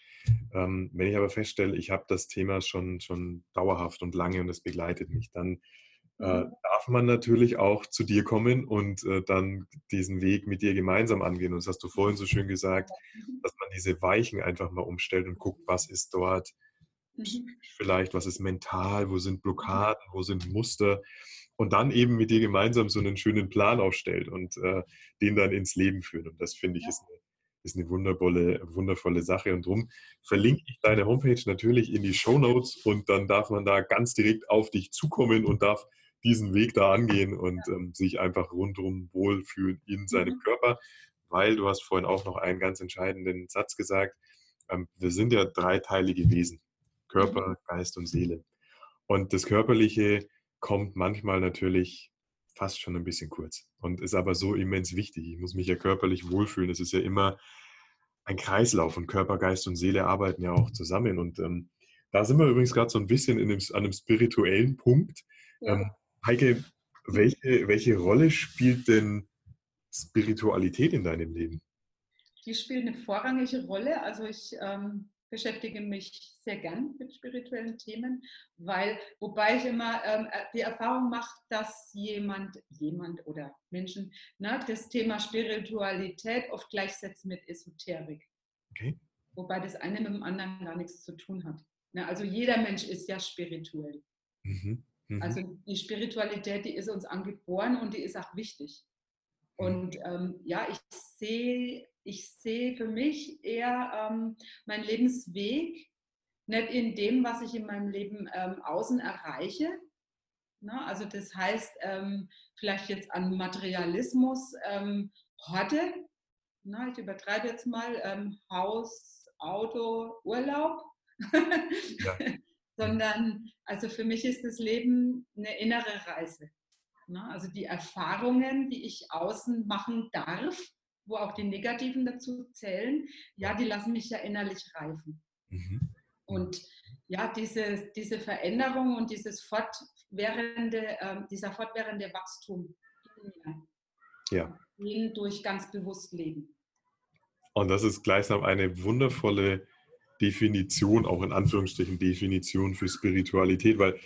ähm, wenn ich aber feststelle, ich habe das Thema schon, schon dauerhaft und lange und es begleitet mich, dann äh, mhm. darf man natürlich auch zu dir kommen und äh, dann diesen Weg mit dir gemeinsam angehen. Und das hast du vorhin so schön gesagt, mhm. dass man diese Weichen einfach mal umstellt und guckt, was ist dort mhm. vielleicht, was ist mental, wo sind Blockaden, wo sind Muster und dann eben mit dir gemeinsam so einen schönen Plan aufstellt und äh, den dann ins Leben führt. Und das finde ich ist, eine, ist eine wundervolle, wundervolle Sache. Und darum verlinke ich deine Homepage natürlich in die Show Notes und dann darf man da ganz direkt auf dich zukommen und darf diesen Weg da angehen und ähm, sich einfach rundum wohlfühlen in seinem mhm. Körper, weil du hast vorhin auch noch einen ganz entscheidenden Satz gesagt. Ähm, wir sind ja dreiteilige Wesen, Körper, mhm. Geist und Seele. Und das Körperliche kommt manchmal natürlich fast schon ein bisschen kurz und ist aber so immens wichtig. Ich muss mich ja körperlich wohlfühlen. Es ist ja immer ein Kreislauf und Körper, Geist und Seele arbeiten ja auch zusammen. Und ähm, da sind wir übrigens gerade so ein bisschen dem, an einem spirituellen Punkt. Ja. Ähm, Heike, welche, welche Rolle spielt denn Spiritualität in deinem Leben? Die spielt eine vorrangige Rolle. Also ich ähm, beschäftige mich sehr gern mit spirituellen Themen, weil, wobei ich immer ähm, äh, die Erfahrung mache, dass jemand, jemand oder Menschen ne, das Thema Spiritualität oft gleichsetzen mit Esoterik. Okay. Wobei das eine mit dem anderen gar nichts zu tun hat. Ne, also jeder Mensch ist ja spirituell. Mhm. Mhm. Also die Spiritualität, die ist uns angeboren und die ist auch wichtig. Mhm. Und ähm, ja, ich sehe ich sehe für mich eher ähm, meinen Lebensweg nicht in dem, was ich in meinem Leben ähm, außen erreiche. Ne? also das heißt, ähm, vielleicht jetzt an Materialismus ähm, Horte, na, ich übertreibe jetzt mal, ähm, Haus, Auto, Urlaub. Ja. sondern also für mich ist das Leben eine innere Reise. Ne? Also die Erfahrungen, die ich außen machen darf, wo auch die negativen dazu zählen, ja, die lassen mich ja innerlich reifen. Mhm. Und ja, diese, diese Veränderung und dieses fortwährende, äh, dieser fortwährende Wachstum ja. durch ganz bewusst Leben. Und das ist gleichsam eine wundervolle Definition, auch in Anführungsstrichen Definition für Spiritualität, weil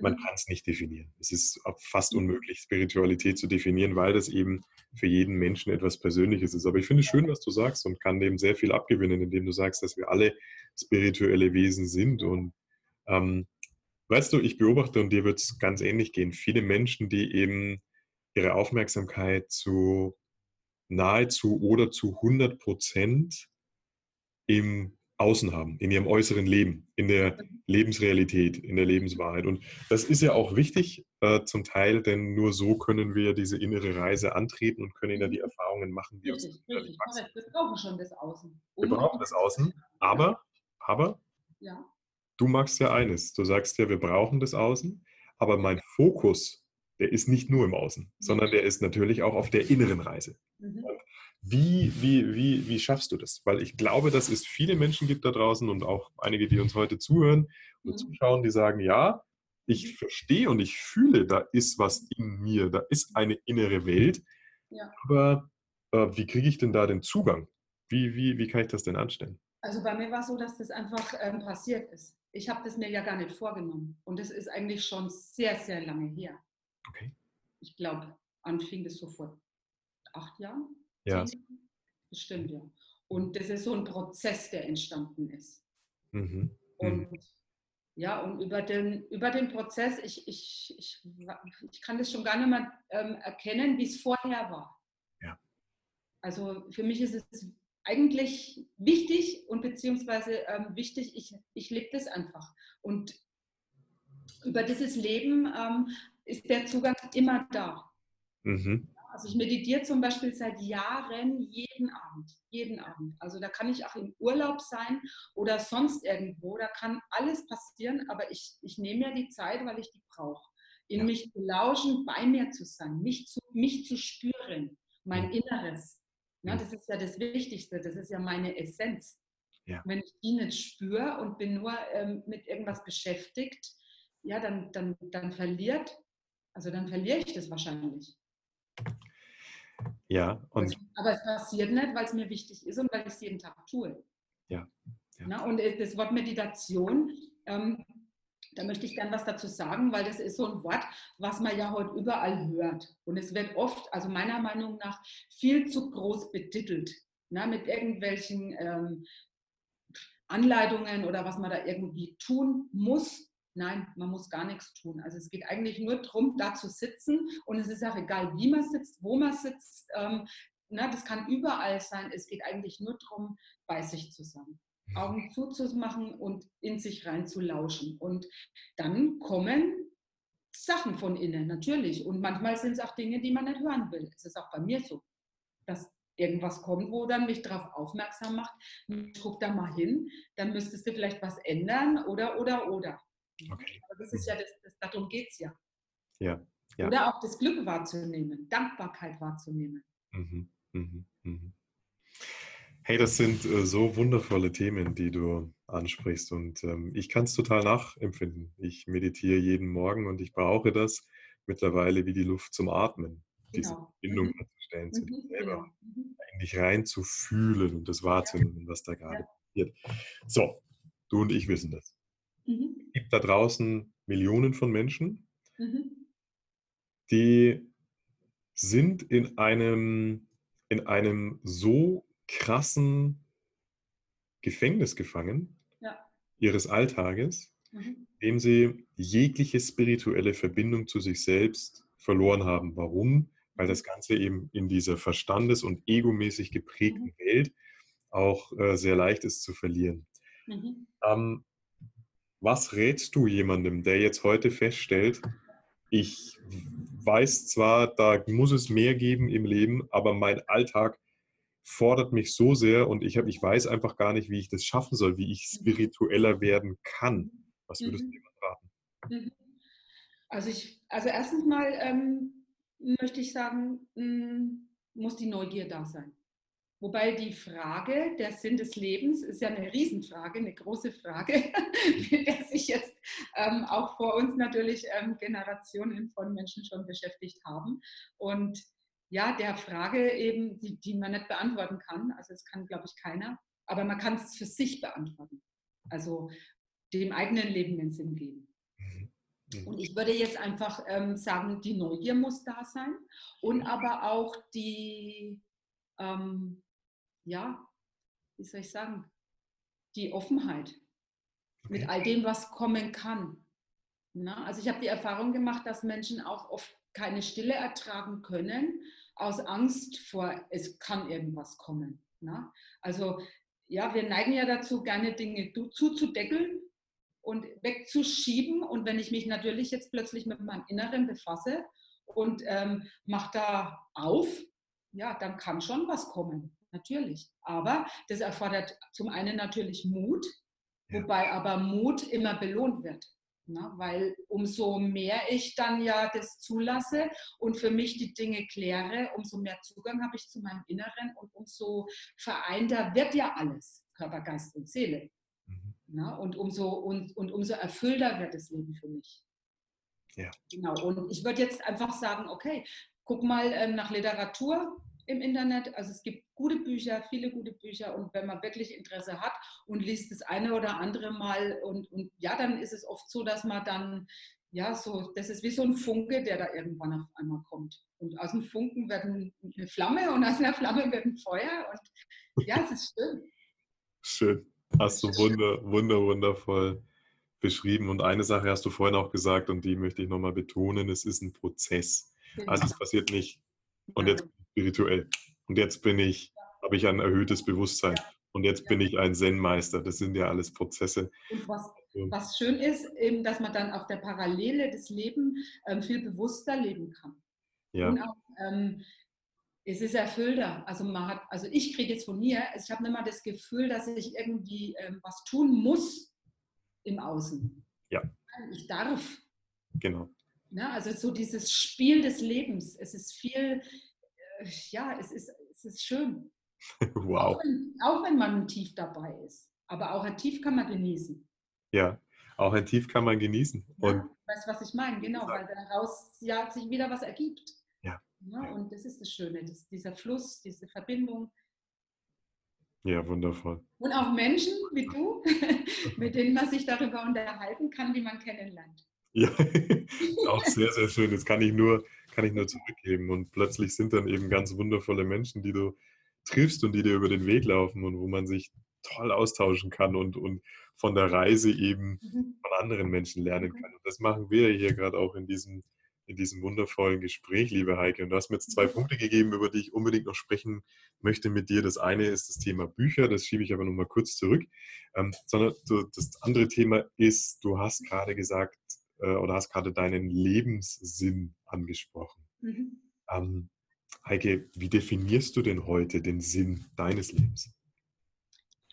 man mhm. kann es nicht definieren. Es ist fast unmöglich, Spiritualität zu definieren, weil das eben für jeden Menschen etwas Persönliches ist. Aber ich finde es schön, was du sagst und kann dem sehr viel abgewinnen, indem du sagst, dass wir alle spirituelle Wesen sind. Und ähm, weißt du, ich beobachte und dir wird es ganz ähnlich gehen. Viele Menschen, die eben ihre Aufmerksamkeit zu nahezu oder zu 100 Prozent im Außen haben, in ihrem äußeren Leben, in der mhm. Lebensrealität, in der Lebenswahrheit. Und das ist ja auch wichtig äh, zum Teil, denn nur so können wir diese innere Reise antreten und können ja die mhm. Erfahrungen machen, die richtig, uns richtig. wachsen. Wir brauchen schon das Außen. Wir brauchen das Außen, aber, aber ja. du magst ja eines. Du sagst ja, wir brauchen das Außen, aber mein Fokus, der ist nicht nur im Außen, sondern der ist natürlich auch auf der inneren Reise. Mhm. Wie, wie, wie, wie schaffst du das? Weil ich glaube, dass es viele Menschen gibt da draußen und auch einige, die uns heute zuhören und mhm. zuschauen, die sagen, ja, ich verstehe und ich fühle, da ist was in mir, da ist eine innere Welt. Ja. Aber äh, wie kriege ich denn da den Zugang? Wie, wie, wie kann ich das denn anstellen? Also bei mir war es so, dass das einfach ähm, passiert ist. Ich habe das mir ja gar nicht vorgenommen. Und das ist eigentlich schon sehr, sehr lange her. Okay. Ich glaube, anfing das so vor acht Jahren. Ja. Das stimmt, ja. Und das ist so ein Prozess, der entstanden ist. Mhm. Und mhm. ja, und über den, über den Prozess, ich, ich, ich, ich kann das schon gar nicht mehr ähm, erkennen, wie es vorher war. Ja. Also für mich ist es eigentlich wichtig und beziehungsweise ähm, wichtig, ich, ich lebe das einfach. Und über dieses Leben ähm, ist der Zugang immer da. Mhm. Also ich meditiere zum Beispiel seit Jahren jeden Abend, jeden Abend. Also da kann ich auch im Urlaub sein oder sonst irgendwo, da kann alles passieren, aber ich, ich nehme mir die Zeit, weil ich die brauche. In ja. mich zu lauschen, bei mir zu sein, mich zu, mich zu spüren, mein Inneres. Ja, das ist ja das Wichtigste, das ist ja meine Essenz. Ja. Wenn ich die nicht spüre und bin nur ähm, mit irgendwas beschäftigt, ja, dann, dann, dann verliert, also dann verliere ich das wahrscheinlich. Ja, und aber es passiert nicht, weil es mir wichtig ist und weil ich es jeden Tag tue. Ja. ja. Na, und das Wort Meditation, ähm, Da möchte ich gern was dazu sagen, weil das ist so ein Wort, was man ja heute überall hört. Und es wird oft, also meiner Meinung nach, viel zu groß betitelt. Na, mit irgendwelchen ähm, Anleitungen oder was man da irgendwie tun muss. Nein, man muss gar nichts tun. Also es geht eigentlich nur darum, da zu sitzen und es ist auch egal, wie man sitzt, wo man sitzt. Ähm, na, das kann überall sein. Es geht eigentlich nur darum, bei sich zu sein. Augen zuzumachen und in sich rein zu lauschen. Und dann kommen Sachen von innen, natürlich. Und manchmal sind es auch Dinge, die man nicht hören will. Es ist auch bei mir so, dass irgendwas kommt, wo dann mich darauf aufmerksam macht, guck da mal hin, dann müsstest du vielleicht was ändern oder, oder, oder. Okay. Aber das ist ja, das, das darum geht es ja. ja. Ja. Oder auch das Glück wahrzunehmen, Dankbarkeit wahrzunehmen. Mhm. Mhm. Mhm. Hey, das sind äh, so wundervolle Themen, die du ansprichst und ähm, ich kann es total nachempfinden. Ich meditiere jeden Morgen und ich brauche das mittlerweile wie die Luft zum Atmen, diese genau. Verbindung mhm. herzustellen zu dir mhm, selber, genau. mhm. in dich reinzufühlen und das wahrzunehmen, was da gerade ja. passiert. So, du und ich wissen das. Mhm. Es gibt da draußen Millionen von Menschen, mhm. die sind in einem, in einem so krassen Gefängnis gefangen ja. ihres Alltages, mhm. indem sie jegliche spirituelle Verbindung zu sich selbst verloren haben. Warum? Weil das mhm. Ganze eben in dieser verstandes- und egomäßig geprägten mhm. Welt auch äh, sehr leicht ist zu verlieren. Mhm. Ähm, was rätst du jemandem, der jetzt heute feststellt, ich weiß zwar, da muss es mehr geben im Leben, aber mein Alltag fordert mich so sehr und ich, hab, ich weiß einfach gar nicht, wie ich das schaffen soll, wie ich mhm. spiritueller werden kann. Was würdest mhm. du jemand raten? Mhm. Also, ich, also erstens mal ähm, möchte ich sagen, mh, hm, muss die Neugier da sein. Wobei die Frage, der Sinn des Lebens, ist ja eine Riesenfrage, eine große Frage, mit der sich jetzt ähm, auch vor uns natürlich ähm, Generationen von Menschen schon beschäftigt haben. Und ja, der Frage eben, die, die man nicht beantworten kann. Also es kann, glaube ich, keiner. Aber man kann es für sich beantworten. Also dem eigenen Leben den Sinn geben. Mhm. Und ich würde jetzt einfach ähm, sagen, die Neugier muss da sein und aber auch die, ähm, ja, wie soll ich sagen, die Offenheit mit all dem, was kommen kann. Na, also ich habe die Erfahrung gemacht, dass Menschen auch oft keine Stille ertragen können, aus Angst vor, es kann irgendwas kommen. Ne? Also ja, wir neigen ja dazu, gerne Dinge zuzudeckeln und wegzuschieben. Und wenn ich mich natürlich jetzt plötzlich mit meinem Inneren befasse und ähm, mache da auf, ja, dann kann schon was kommen, natürlich. Aber das erfordert zum einen natürlich Mut, ja. wobei aber Mut immer belohnt wird. Ne? weil umso mehr ich dann ja das zulasse und für mich die Dinge kläre, umso mehr Zugang habe ich zu meinem Inneren und umso vereinter wird ja alles, Körper, Geist und Seele. Mhm. Na, ne? und, umso, und, und umso erfüllter wird das Leben für mich. Ja. Genau. Und ich würde jetzt einfach sagen, okay, guck mal ähm, nach Literatur, im Internet. Also es gibt gute Bücher, viele gute Bücher und wenn man wirklich Interesse hat und liest das eine oder andere mal und, und ja, dann ist es oft so, dass man dann, ja, so, das ist wie so ein Funke, der da irgendwann auf einmal kommt. Und aus dem Funken wird eine Flamme und aus einer Flamme wird ein Feuer und ja, es ist schön. Schön. Hast du wunder, wunder, wundervoll beschrieben. Und eine Sache hast du vorhin auch gesagt und die möchte ich nochmal betonen, es ist ein Prozess. Genau. Also es passiert nicht und jetzt spirituell. Und jetzt bin ich, habe ich ein erhöhtes Bewusstsein. Und jetzt bin ich ein Zen-Meister. Das sind ja alles Prozesse. Und was, was schön ist, eben, dass man dann auf der Parallele des Lebens ähm, viel bewusster leben kann. Ja. Und auch, ähm, es ist erfüllter. Also man hat, also ich kriege jetzt von mir, also ich habe nicht mal das Gefühl, dass ich irgendwie ähm, was tun muss im Außen. Ja. Ich darf. Genau. Ja, also so dieses Spiel des Lebens. Es ist viel, ja, es ist, es ist schön. Wow. Auch wenn, auch wenn man tief dabei ist. Aber auch ein Tief kann man genießen. Ja, auch ein Tief kann man genießen. Ja, und weißt du, was ich meine? Genau, weil daraus ja sich wieder was ergibt. Ja. ja, Und das ist das Schöne, das, dieser Fluss, diese Verbindung. Ja, wundervoll. Und auch Menschen wie du, mit denen man sich darüber unterhalten kann, die man kennenlernt. Ja, auch sehr, sehr schön. Das kann ich nur, kann ich nur zurückgeben. Und plötzlich sind dann eben ganz wundervolle Menschen, die du triffst und die dir über den Weg laufen und wo man sich toll austauschen kann und, und von der Reise eben mhm. von anderen Menschen lernen kann. Und das machen wir hier gerade auch in diesem, in diesem wundervollen Gespräch, liebe Heike. Und du hast mir jetzt zwei mhm. Punkte gegeben, über die ich unbedingt noch sprechen möchte mit dir. Das eine ist das Thema Bücher, das schiebe ich aber noch mal kurz zurück. Ähm, sondern das andere Thema ist, du hast gerade gesagt äh, oder hast gerade deinen Lebenssinn angesprochen. Mhm. Ähm, Heike, wie definierst du denn heute den Sinn deines Lebens?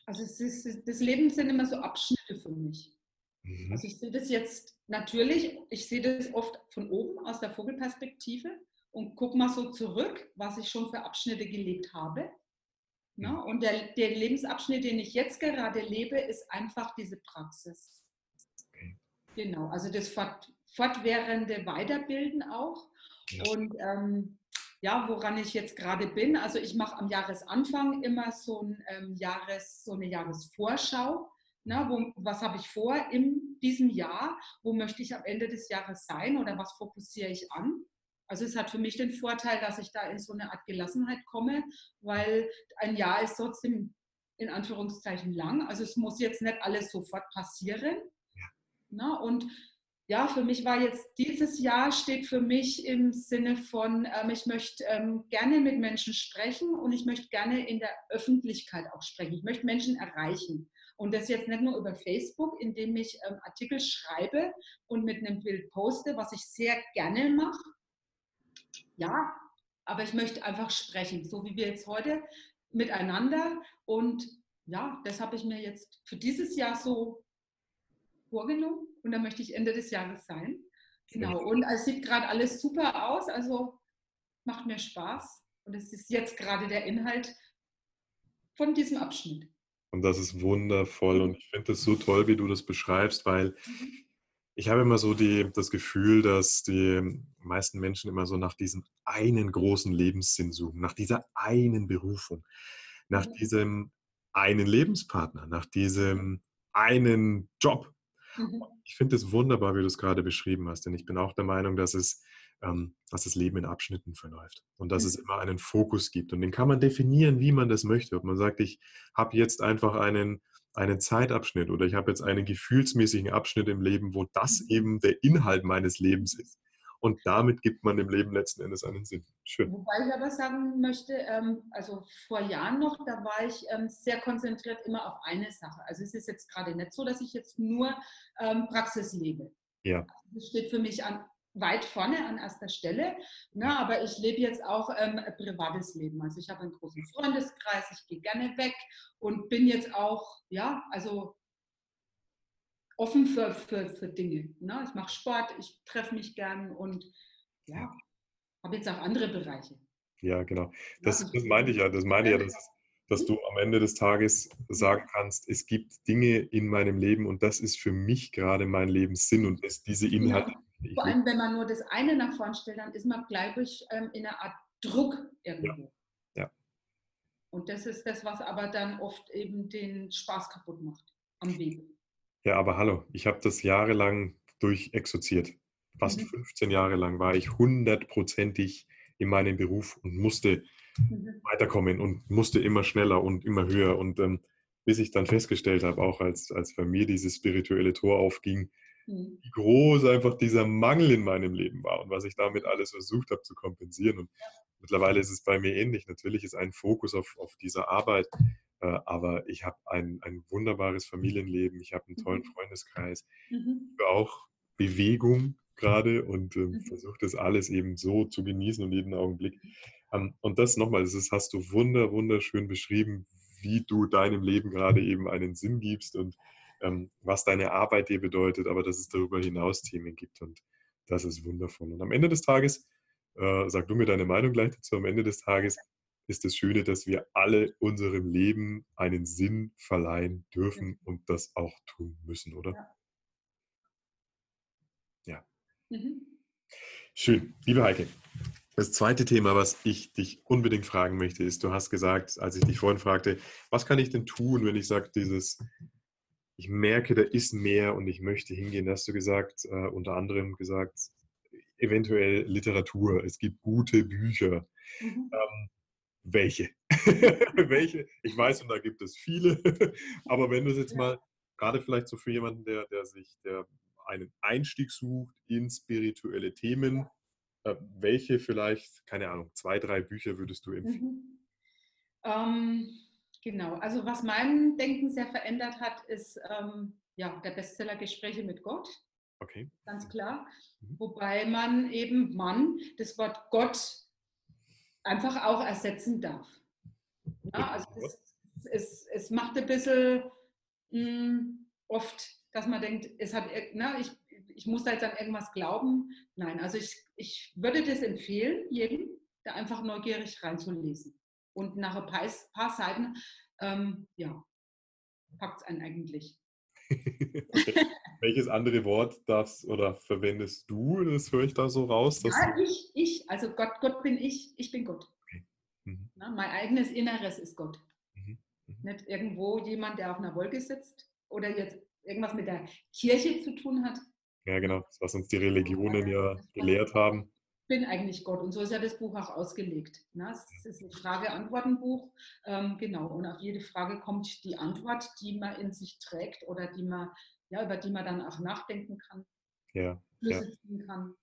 Also ist, das Leben sind immer so Abschnitte für mich. Mhm. Also ich sehe das jetzt natürlich, ich sehe das oft von oben aus der Vogelperspektive und gucke mal so zurück, was ich schon für Abschnitte gelebt habe. Na, mhm. und der, der, Lebensabschnitt, den ich jetzt gerade lebe, ist einfach diese Praxis. Okay. Genau, also das fortwährende Weiterbilden auch. Ja. Und ähm, ja, woran ich jetzt gerade bin. Also ich mache am Jahresanfang immer so, ein, ähm, Jahres, so eine Jahresvorschau. Na, wo, was habe ich vor in diesem Jahr? Wo möchte ich am Ende des Jahres sein oder was fokussiere ich an? Also es hat für mich den Vorteil, dass ich da in so eine Art Gelassenheit komme, weil ein Jahr ist trotzdem in Anführungszeichen lang. Also es muss jetzt nicht alles sofort passieren. Na, und ja, für mich war jetzt dieses Jahr steht für mich im Sinne von, ähm, ich möchte ähm, gerne mit Menschen sprechen und ich möchte gerne in der Öffentlichkeit auch sprechen. Ich möchte Menschen erreichen. Und das jetzt nicht nur über Facebook, indem ich ähm, Artikel schreibe und mit einem Bild poste, was ich sehr gerne mache. Ja, aber ich möchte einfach sprechen, so wie wir jetzt heute miteinander. Und ja, das habe ich mir jetzt für dieses Jahr so vorgenommen und da möchte ich Ende des Jahres sein. Genau, und es sieht gerade alles super aus, also macht mir Spaß und es ist jetzt gerade der Inhalt von diesem Abschnitt. Und das ist wundervoll und ich finde es so toll, wie du das beschreibst, weil mhm. ich habe immer so die, das Gefühl, dass die meisten Menschen immer so nach diesem einen großen Lebenssinn suchen, nach dieser einen Berufung, nach mhm. diesem einen Lebenspartner, nach diesem einen Job, Mhm. Ich finde es wunderbar, wie du es gerade beschrieben hast, denn ich bin auch der Meinung, dass es ähm, dass das Leben in Abschnitten verläuft und dass mhm. es immer einen Fokus gibt. Und den kann man definieren, wie man das möchte. Ob man sagt, ich habe jetzt einfach einen, einen Zeitabschnitt oder ich habe jetzt einen gefühlsmäßigen Abschnitt im Leben, wo das mhm. eben der Inhalt meines Lebens ist. Und damit gibt man dem Leben letzten Endes einen Sinn. Schön. Wobei ich aber sagen möchte, ähm, also vor Jahren noch, da war ich ähm, sehr konzentriert immer auf eine Sache. Also es ist jetzt gerade nicht so, dass ich jetzt nur ähm, Praxis lebe. Ja. Das steht für mich an, weit vorne an erster Stelle. Ne, aber ich lebe jetzt auch ähm, privates Leben. Also ich habe einen großen Freundeskreis, ich gehe gerne weg und bin jetzt auch, ja, also offen für, für, für Dinge. Ne? Ich mache Sport, ich treffe mich gern und ja, habe jetzt auch andere Bereiche. Ja, genau. Das, das meinte ich ja. Das meine ja, dass, dass du am Ende des Tages sagen kannst, es gibt Dinge in meinem Leben und das ist für mich gerade mein Lebenssinn und ist diese Inhalte. Ja. Vor allem, wenn man nur das eine nach vorne stellt, dann ist man gleich ähm, in einer Art Druck irgendwo. Ja. ja. Und das ist das, was aber dann oft eben den Spaß kaputt macht am Weg. Ja, aber hallo, ich habe das jahrelang durchexerziert. Fast mhm. 15 Jahre lang war ich hundertprozentig in meinem Beruf und musste mhm. weiterkommen und musste immer schneller und immer höher. Und ähm, bis ich dann festgestellt habe, auch als, als bei mir dieses spirituelle Tor aufging, mhm. wie groß einfach dieser Mangel in meinem Leben war und was ich damit alles versucht habe zu kompensieren. Und mittlerweile ist es bei mir ähnlich. Natürlich ist ein Fokus auf, auf dieser Arbeit aber ich habe ein, ein wunderbares Familienleben, ich habe einen tollen mhm. Freundeskreis, mhm. auch Bewegung gerade und äh, mhm. versuche das alles eben so zu genießen und jeden Augenblick. Ähm, und das nochmal, das ist, hast du wunder, wunderschön beschrieben, wie du deinem Leben gerade eben einen Sinn gibst und ähm, was deine Arbeit dir bedeutet, aber dass es darüber hinaus Themen gibt und das ist wundervoll. Und am Ende des Tages, äh, sag du mir deine Meinung gleich dazu, am Ende des Tages ist das Schöne, dass wir alle unserem Leben einen Sinn verleihen dürfen und das auch tun müssen, oder? Ja. ja. Mhm. Schön. Liebe Heike, Das zweite Thema, was ich dich unbedingt fragen möchte, ist, du hast gesagt, als ich dich vorhin fragte, was kann ich denn tun, wenn ich sage, dieses, ich merke, da ist mehr und ich möchte hingehen, hast du gesagt, äh, unter anderem gesagt, eventuell Literatur, es gibt gute Bücher. Mhm. Ähm, welche? welche? Ich weiß, und da gibt es viele, aber wenn du es jetzt ja. mal, gerade vielleicht so für jemanden, der, der sich, der einen Einstieg sucht in spirituelle Themen, äh, welche vielleicht, keine Ahnung, zwei, drei Bücher würdest du empfehlen? Mhm. Ähm, genau, also was mein Denken sehr verändert hat, ist ähm, ja, der Bestseller Gespräche mit Gott. Okay. Ganz klar. Mhm. Wobei man eben Mann das Wort Gott einfach auch ersetzen darf. Ja, also es, es, es macht ein bisschen mh, hm, oft, dass man denkt, es hat, na, ich, ich muss da jetzt an irgendwas glauben. Nein, also ich, ich würde das empfehlen, jedem, da einfach neugierig reinzulesen. Und nach ein paar, paar Seiten, ähm, ja, packt es einen eigentlich. Welches andere Wort darfst oder verwendest du? Das höre ich da so raus. ja, ich, ich, also Gott, Gott bin ich, ich bin Gott. Okay. Mhm. Na, mein eigenes Inneres ist Gott. Mhm. Mhm. Nicht irgendwo jemand, der auf einer Wolke sitzt oder jetzt irgendwas mit der Kirche zu tun hat, ja, genau, was uns die Religionen ja gelehrt haben. Bin eigentlich Gott und so ist ja das Buch auch ausgelegt. Ne? Es ist ein Frage-Antworten-Buch, ähm, genau. Und auf jede Frage kommt die Antwort, die man in sich trägt oder die man, ja, über die man dann auch nachdenken kann, ja, ja. kann.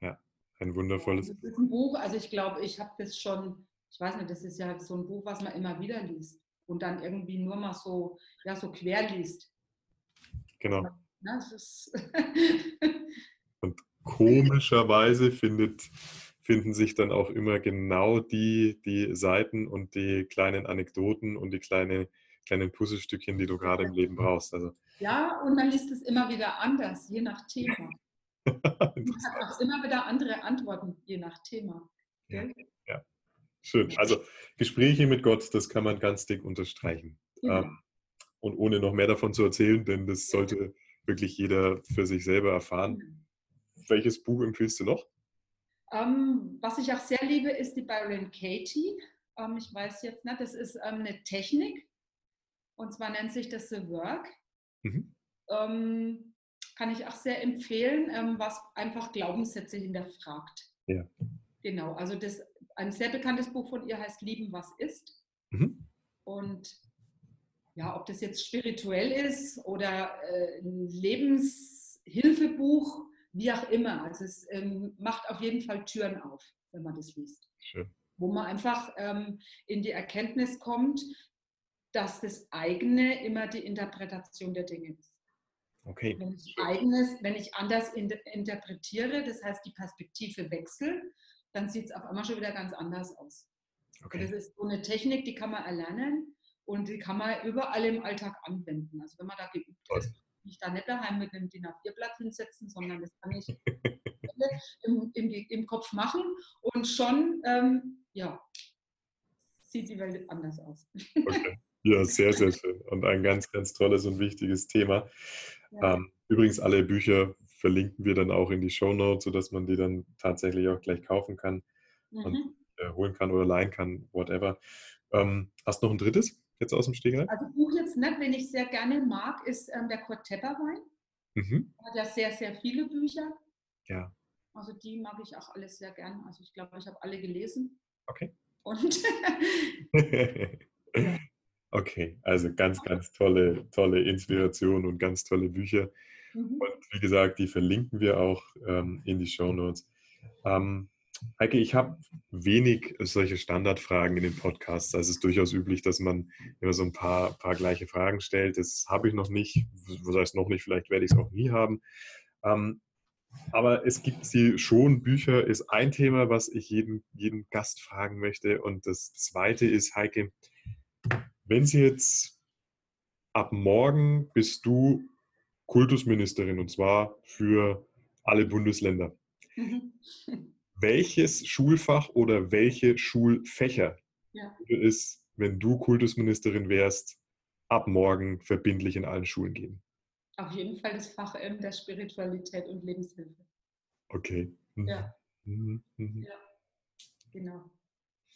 Ja, ein wundervolles Buch. Das ist ein Buch, also ich glaube, ich habe das schon, ich weiß nicht, das ist ja so ein Buch, was man immer wieder liest und dann irgendwie nur mal so, ja, so quer liest. Genau. Na, und komischerweise findet, finden sich dann auch immer genau die, die Seiten und die kleinen Anekdoten und die kleine, kleinen Puzzlestückchen, die du gerade im Leben brauchst. Also, ja, und man liest es immer wieder anders, je nach Thema. man hat auch immer wieder andere Antworten, je nach Thema. Ja, ja, schön. Also Gespräche mit Gott, das kann man ganz dick unterstreichen. Ja. Ähm, und ohne noch mehr davon zu erzählen, denn das sollte wirklich jeder für sich selber erfahren. Welches Buch empfiehlst du noch? Ähm, was ich auch sehr liebe, ist die Byron Katie. Ähm, ich weiß jetzt nicht, das ist ähm, eine Technik und zwar nennt sich das The Work. Mhm. Ähm, kann ich auch sehr empfehlen, ähm, was einfach Glaubenssätze hinterfragt. Ja. Genau, also das, ein sehr bekanntes Buch von ihr heißt Lieben, was ist. Mhm. Und ja, ob das jetzt spirituell ist oder äh, ein Lebenshilfebuch, wie auch immer. Also es ähm, macht auf jeden Fall Türen auf, wenn man das liest. Schön. Wo man einfach ähm, in die Erkenntnis kommt, dass das eigene immer die Interpretation der Dinge ist. Okay. Wenn ich eigenes, wenn ich anders in, interpretiere, das heißt die Perspektive wechselt, dann sieht es auf einmal schon wieder ganz anders aus. Okay. Das ist so eine Technik, die kann man erlernen und die kann man überall im Alltag anwenden. Also wenn man da geübt ist, nicht da nicht daheim mit einem DIN A4-Blatt hinsetzen, sondern das kann ich im, im, im, Kopf machen und schon ähm, ja, sieht die Welt anders aus. Okay. Ja, sehr, sehr schön. Und ein ganz, ganz tolles und wichtiges Thema. Ja. Ähm, übrigens, alle Bücher verlinken wir dann auch in die Show Notes, sodass man die dann tatsächlich auch gleich kaufen kann mhm. und äh, holen kann oder leihen kann, whatever. Ähm, hast du noch ein drittes? Jetzt aus dem Stegreif? Also Buch jetzt nicht, wenn ich sehr gerne mag, ist ähm, der Kurt Tepperwein. Mhm. Er hat ja sehr, sehr viele Bücher. Ja. Also die mag ich auch alle sehr gern. Also ich glaube, ich habe alle gelesen. Okay. Und Okay, also ganz, ganz tolle, tolle Inspiration und ganz tolle Bücher. Mhm. Und wie gesagt, die verlinken wir auch ähm, in die Show Notes. Ähm, Heike, ich habe wenig solche Standardfragen in den Podcasts. Also es ist durchaus üblich, dass man immer so ein paar, paar gleiche Fragen stellt. Das habe ich noch nicht. Was heißt noch nicht? Vielleicht werde ich es auch nie haben. Ähm, aber es gibt sie schon. Bücher ist ein Thema, was ich jeden, jeden Gast fragen möchte. Und das zweite ist, Heike, wenn Sie jetzt ab morgen bist du Kultusministerin und zwar für alle Bundesländer. Welches Schulfach oder welche Schulfächer ja. würde es, wenn du Kultusministerin wärst, ab morgen verbindlich in allen Schulen geben? Auf jeden Fall das Fach M der Spiritualität und Lebenshilfe. Okay. Mhm. Ja. Mhm. Mhm. ja. Genau.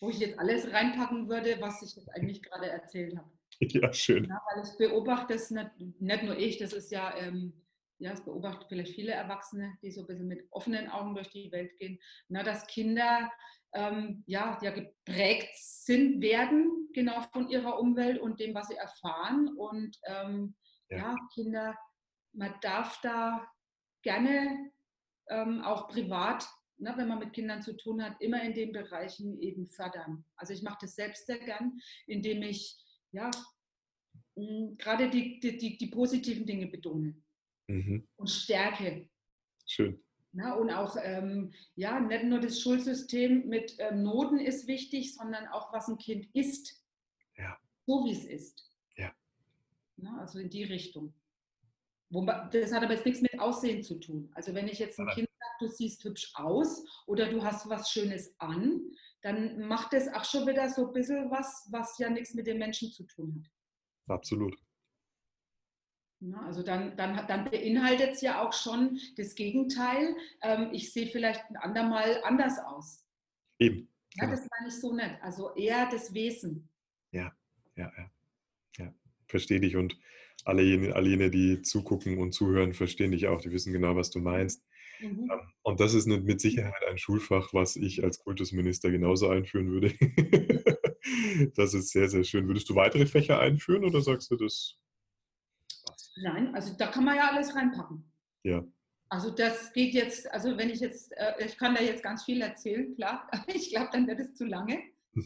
Wo ich jetzt alles reinpacken würde, was ich jetzt eigentlich gerade erzählt habe. Ja, schön. Ja, weil ich beobachte es nicht, nicht nur ich, das ist ja, ähm, ja, es beobachten vielleicht viele Erwachsene, die so ein bisschen mit offenen Augen durch die Welt gehen, na, dass Kinder ähm, ja, ja geprägt sind, werden genau von ihrer Umwelt und dem, was sie erfahren. Und ähm, ja. ja. Kinder, man darf da gerne ähm, auch privat, ne, wenn man mit Kindern zu tun hat, immer in den Bereichen eben fördern. Also ich mache das selbst sehr gern, indem ich ja gerade die, die, die, die positiven Dinge betone mhm. und stärke. Schön. Na, und auch, ähm, ja, nicht nur das Schulsystem mit ähm, Noten ist wichtig, sondern auch, was ein Kind ist. Ja. So wie es ist. Ja. Na, also in die Richtung. Wobei, das hat aber jetzt nichts mit Aussehen zu tun. Also wenn ich jetzt ein Kind sage, du siehst hübsch aus oder du hast was Schönes an, dann macht das auch schon wieder so ein bisschen was, was ja nichts mit den Menschen zu tun hat. Absolut. Also dann, dann, dann beinhaltet es ja auch schon das Gegenteil. Ähm, ich sehe vielleicht ein andermal anders aus. Eben. Ja, genau. das meine ich so nicht. Also eher das Wesen. Ja, ja, ja. ja. Verstehe dich und alle jene, alle jene, die zugucken und zuhören, verstehen dich auch. Die wissen genau, was du meinst. Mhm. Ähm, und das ist mit Sicherheit ein Schulfach, was ich als Kultusminister genauso einführen würde. das ist sehr, sehr schön. Würdest du weitere Fächer einführen oder sagst du, das Nein, also da kann man ja alles reinpacken. Ja. Also das geht jetzt, also wenn ich jetzt, äh, ich kann da jetzt ganz viel erzählen, klar, aber ich glaube, dann wird es zu lange.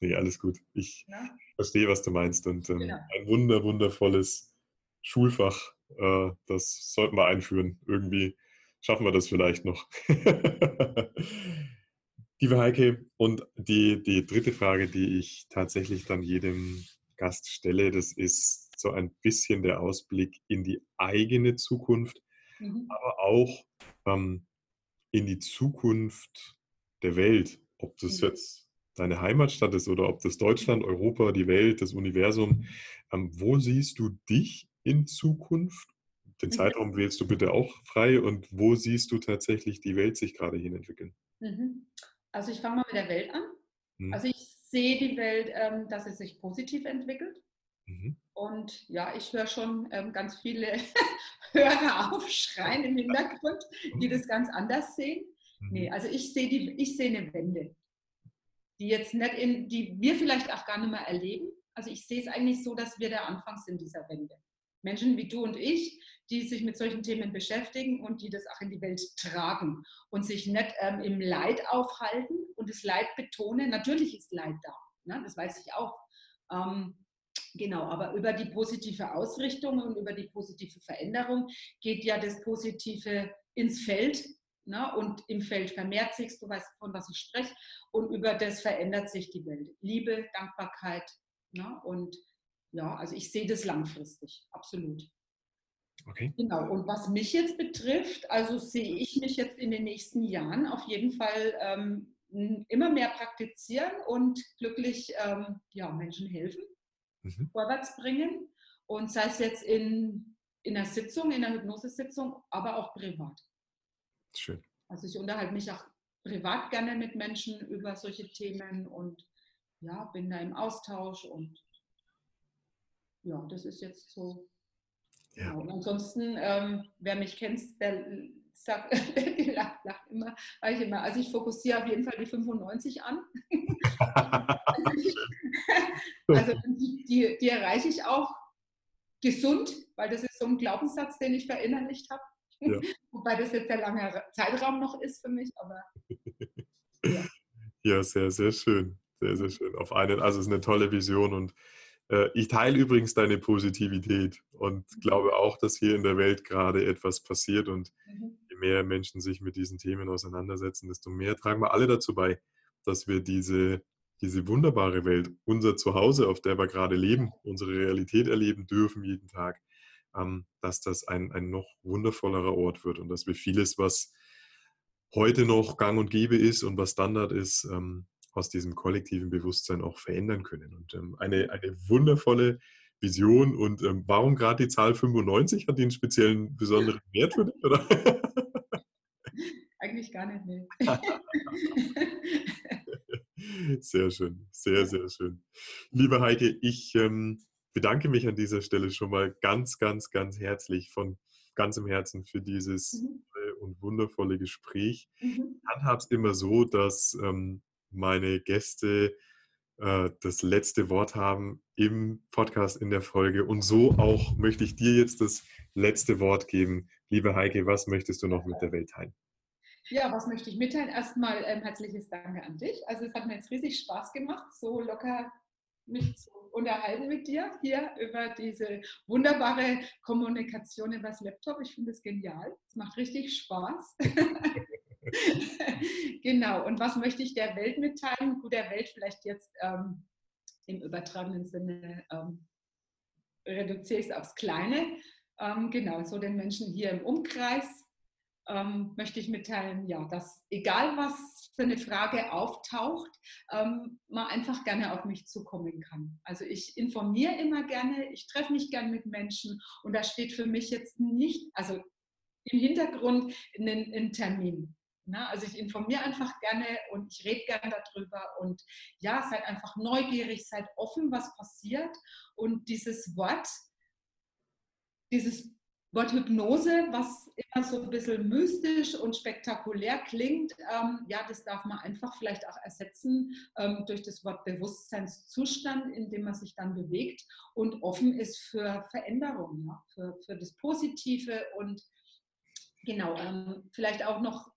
nee, alles gut. Ich ja. verstehe, was du meinst und ähm, genau. ein wunder, wundervolles Schulfach, äh, das sollten wir einführen. Irgendwie schaffen wir das vielleicht noch. Liebe Heike, und die, die dritte Frage, die ich tatsächlich dann jedem Gast stelle, das ist so ein bisschen der Ausblick in die eigene Zukunft, mhm. aber auch ähm, in die Zukunft der Welt. Ob das mhm. jetzt deine Heimatstadt ist oder ob das Deutschland, Europa, die Welt, das Universum. Ähm, wo siehst du dich in Zukunft? Den mhm. Zeitraum wählst du bitte auch frei und wo siehst du tatsächlich die Welt sich gerade hin entwickeln? Mhm. Also ich fange mal mit der Welt an. Mhm. Also ich sehe die Welt, ähm, dass sie sich positiv entwickelt. Mhm. Und ja, ich höre schon ähm, ganz viele Hörer aufschreien im Hintergrund, die das ganz anders sehen. Mhm. Nee, also ich sehe ich sehe eine Wende, die jetzt nicht in, die wir vielleicht auch gar nicht mehr erleben. Also ich sehe es eigentlich so, dass wir der Anfang sind dieser Wende. Menschen wie du und ich, die sich mit solchen Themen beschäftigen und die das auch in die Welt tragen und sich nicht ähm, im Leid aufhalten und das Leid betonen. Natürlich ist Leid da, ne? das weiß ich auch. Ähm, Genau, aber über die positive Ausrichtung und über die positive Veränderung geht ja das Positive ins Feld. Ne? Und im Feld vermehrt sich, du weißt, von was ich spreche, und über das verändert sich die Welt. Liebe, Dankbarkeit. Ne? Und ja, also ich sehe das langfristig, absolut. Okay. Genau, und was mich jetzt betrifft, also sehe ich mich jetzt in den nächsten Jahren auf jeden Fall ähm, immer mehr praktizieren und glücklich ähm, ja, Menschen helfen mhm. vorwärts bringen. Und sei es jetzt in, in einer Sitzung, in einer Hypnosesitzung, aber auch privat. Schön. Also ich unterhalte mich auch privat gerne mit Menschen über solche Themen und ja, bin da im Austausch und ja, das ist jetzt so. Ja. Genau. Und ansonsten, ähm, wer mich kennt, der sagt, die lacht, lacht immer, weil ich immer, also ich fokussiere auf jeden Fall die 95 an. also die, die, die, erreiche ich auch gesund, weil das ist so ein Glaubenssatz, den ich verinnerlicht habe. Ja. Wobei das jetzt der lange Zeitraum noch ist für mich, aber ja. ja, sehr, sehr schön. Sehr, sehr schön. Auf einen, also es ist eine tolle Vision und äh, ich teile übrigens deine Positivität und mhm. glaube auch, dass hier in der Welt gerade etwas passiert und mhm. je mehr Menschen sich mit diesen Themen auseinandersetzen, desto mehr tragen wir alle dazu bei, dass wir diese, diese wunderbare Welt, unser Zuhause, auf der wir gerade leben, unsere Realität erleben dürfen jeden Tag, ähm, dass das ein, ein noch wundervollerer Ort wird und dass wir vieles, was heute noch gang und gäbe ist und was Standard ist, ähm, aus diesem kollektiven Bewusstsein auch verändern können. Und ähm, eine, eine wundervolle Vision. Und warum gerade die Zahl 95? Hat die einen speziellen, besonderen Wert für dich? Oder? eigentlich gar nicht will. sehr schön, sehr, sehr schön. Liebe Heike, ich ähm, bedanke mich an dieser Stelle schon mal ganz, ganz, ganz herzlich von ganzem Herzen für dieses mhm. und wundervolle Gespräch. Mhm. Ich handhabe es immer so, dass ähm, meine Gäste äh, das letzte Wort haben im Podcast, in der Folge. Und so auch möchte ich dir jetzt das letzte Wort geben. Liebe Heike, was möchtest du noch mit der Welt teilen? Ja, was möchte ich mitteilen? Erstmal ähm, herzliches Danke an dich. Also es hat mir jetzt riesig Spaß gemacht, so locker mich zu unterhalten mit dir hier über diese wunderbare Kommunikation über das Laptop. Ich finde es genial. Es macht richtig Spaß. genau. Und was möchte ich der Welt mitteilen? Gut, der Welt vielleicht jetzt ähm, im übertragenen Sinne ähm, reduziere ich es aufs Kleine. Ähm, genau, so den Menschen hier im Umkreis ähm, möchte ich mitteilen, ja, dass egal was für eine Frage auftaucht, ähm, man einfach gerne auf mich zukommen kann. Also ich informiere immer gerne, ich treffe mich gerne mit Menschen und da steht für mich jetzt nicht, also im Hintergrund ein, ein Termin. Na, also ich informiere einfach gerne und ich rede gerne darüber und ja, seid einfach neugierig, seid offen, was passiert und dieses Wort, dieses Wort Hypnose, was immer so ein bisschen mystisch und spektakulär klingt, ähm, ja, das darf man einfach vielleicht auch ersetzen ähm, durch das Wort Bewusstseinszustand, in dem man sich dann bewegt und offen ist für Veränderungen, ja, für, für das Positive und genau, ähm, vielleicht auch noch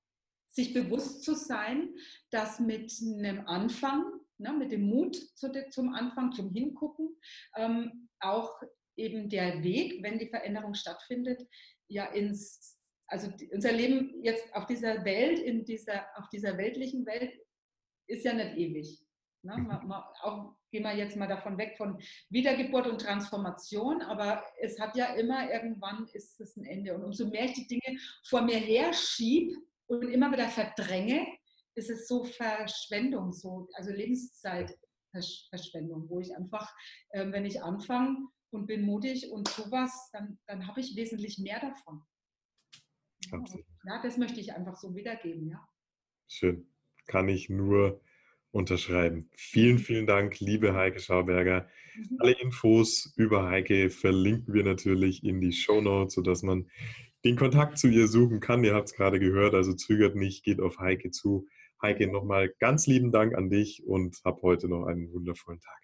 sich bewusst zu sein, dass mit einem Anfang, ne, mit dem Mut zu, zum Anfang, zum Hingucken, ähm, auch eben der Weg, wenn die Veränderung stattfindet, ja ins, also unser Leben jetzt auf dieser Welt, in dieser, auf dieser weltlichen Welt, ist ja nicht ewig. Ne? Man, man, auch gehen wir jetzt mal davon weg von Wiedergeburt und Transformation, aber es hat ja immer irgendwann ist es ein Ende. Und umso mehr ich die Dinge vor mir her schiebe und immer wieder verdränge, ist es so Verschwendung, so, also Lebenszeitverschwendung, wo ich einfach, äh, wenn ich anfange, und bin mutig und sowas, dann, dann habe ich wesentlich mehr davon. Absolut. Ja, das möchte ich einfach so wiedergeben, ja. Schön. Kann ich nur unterschreiben. Vielen, vielen Dank, liebe Heike Schauberger. Mhm. Alle Infos über Heike verlinken wir natürlich in die Show Notes, sodass man den Kontakt zu ihr suchen kann. Ihr habt es gerade gehört, also zögert nicht, geht auf Heike zu. Heike, nochmal ganz lieben Dank an dich und hab heute noch einen wundervollen Tag.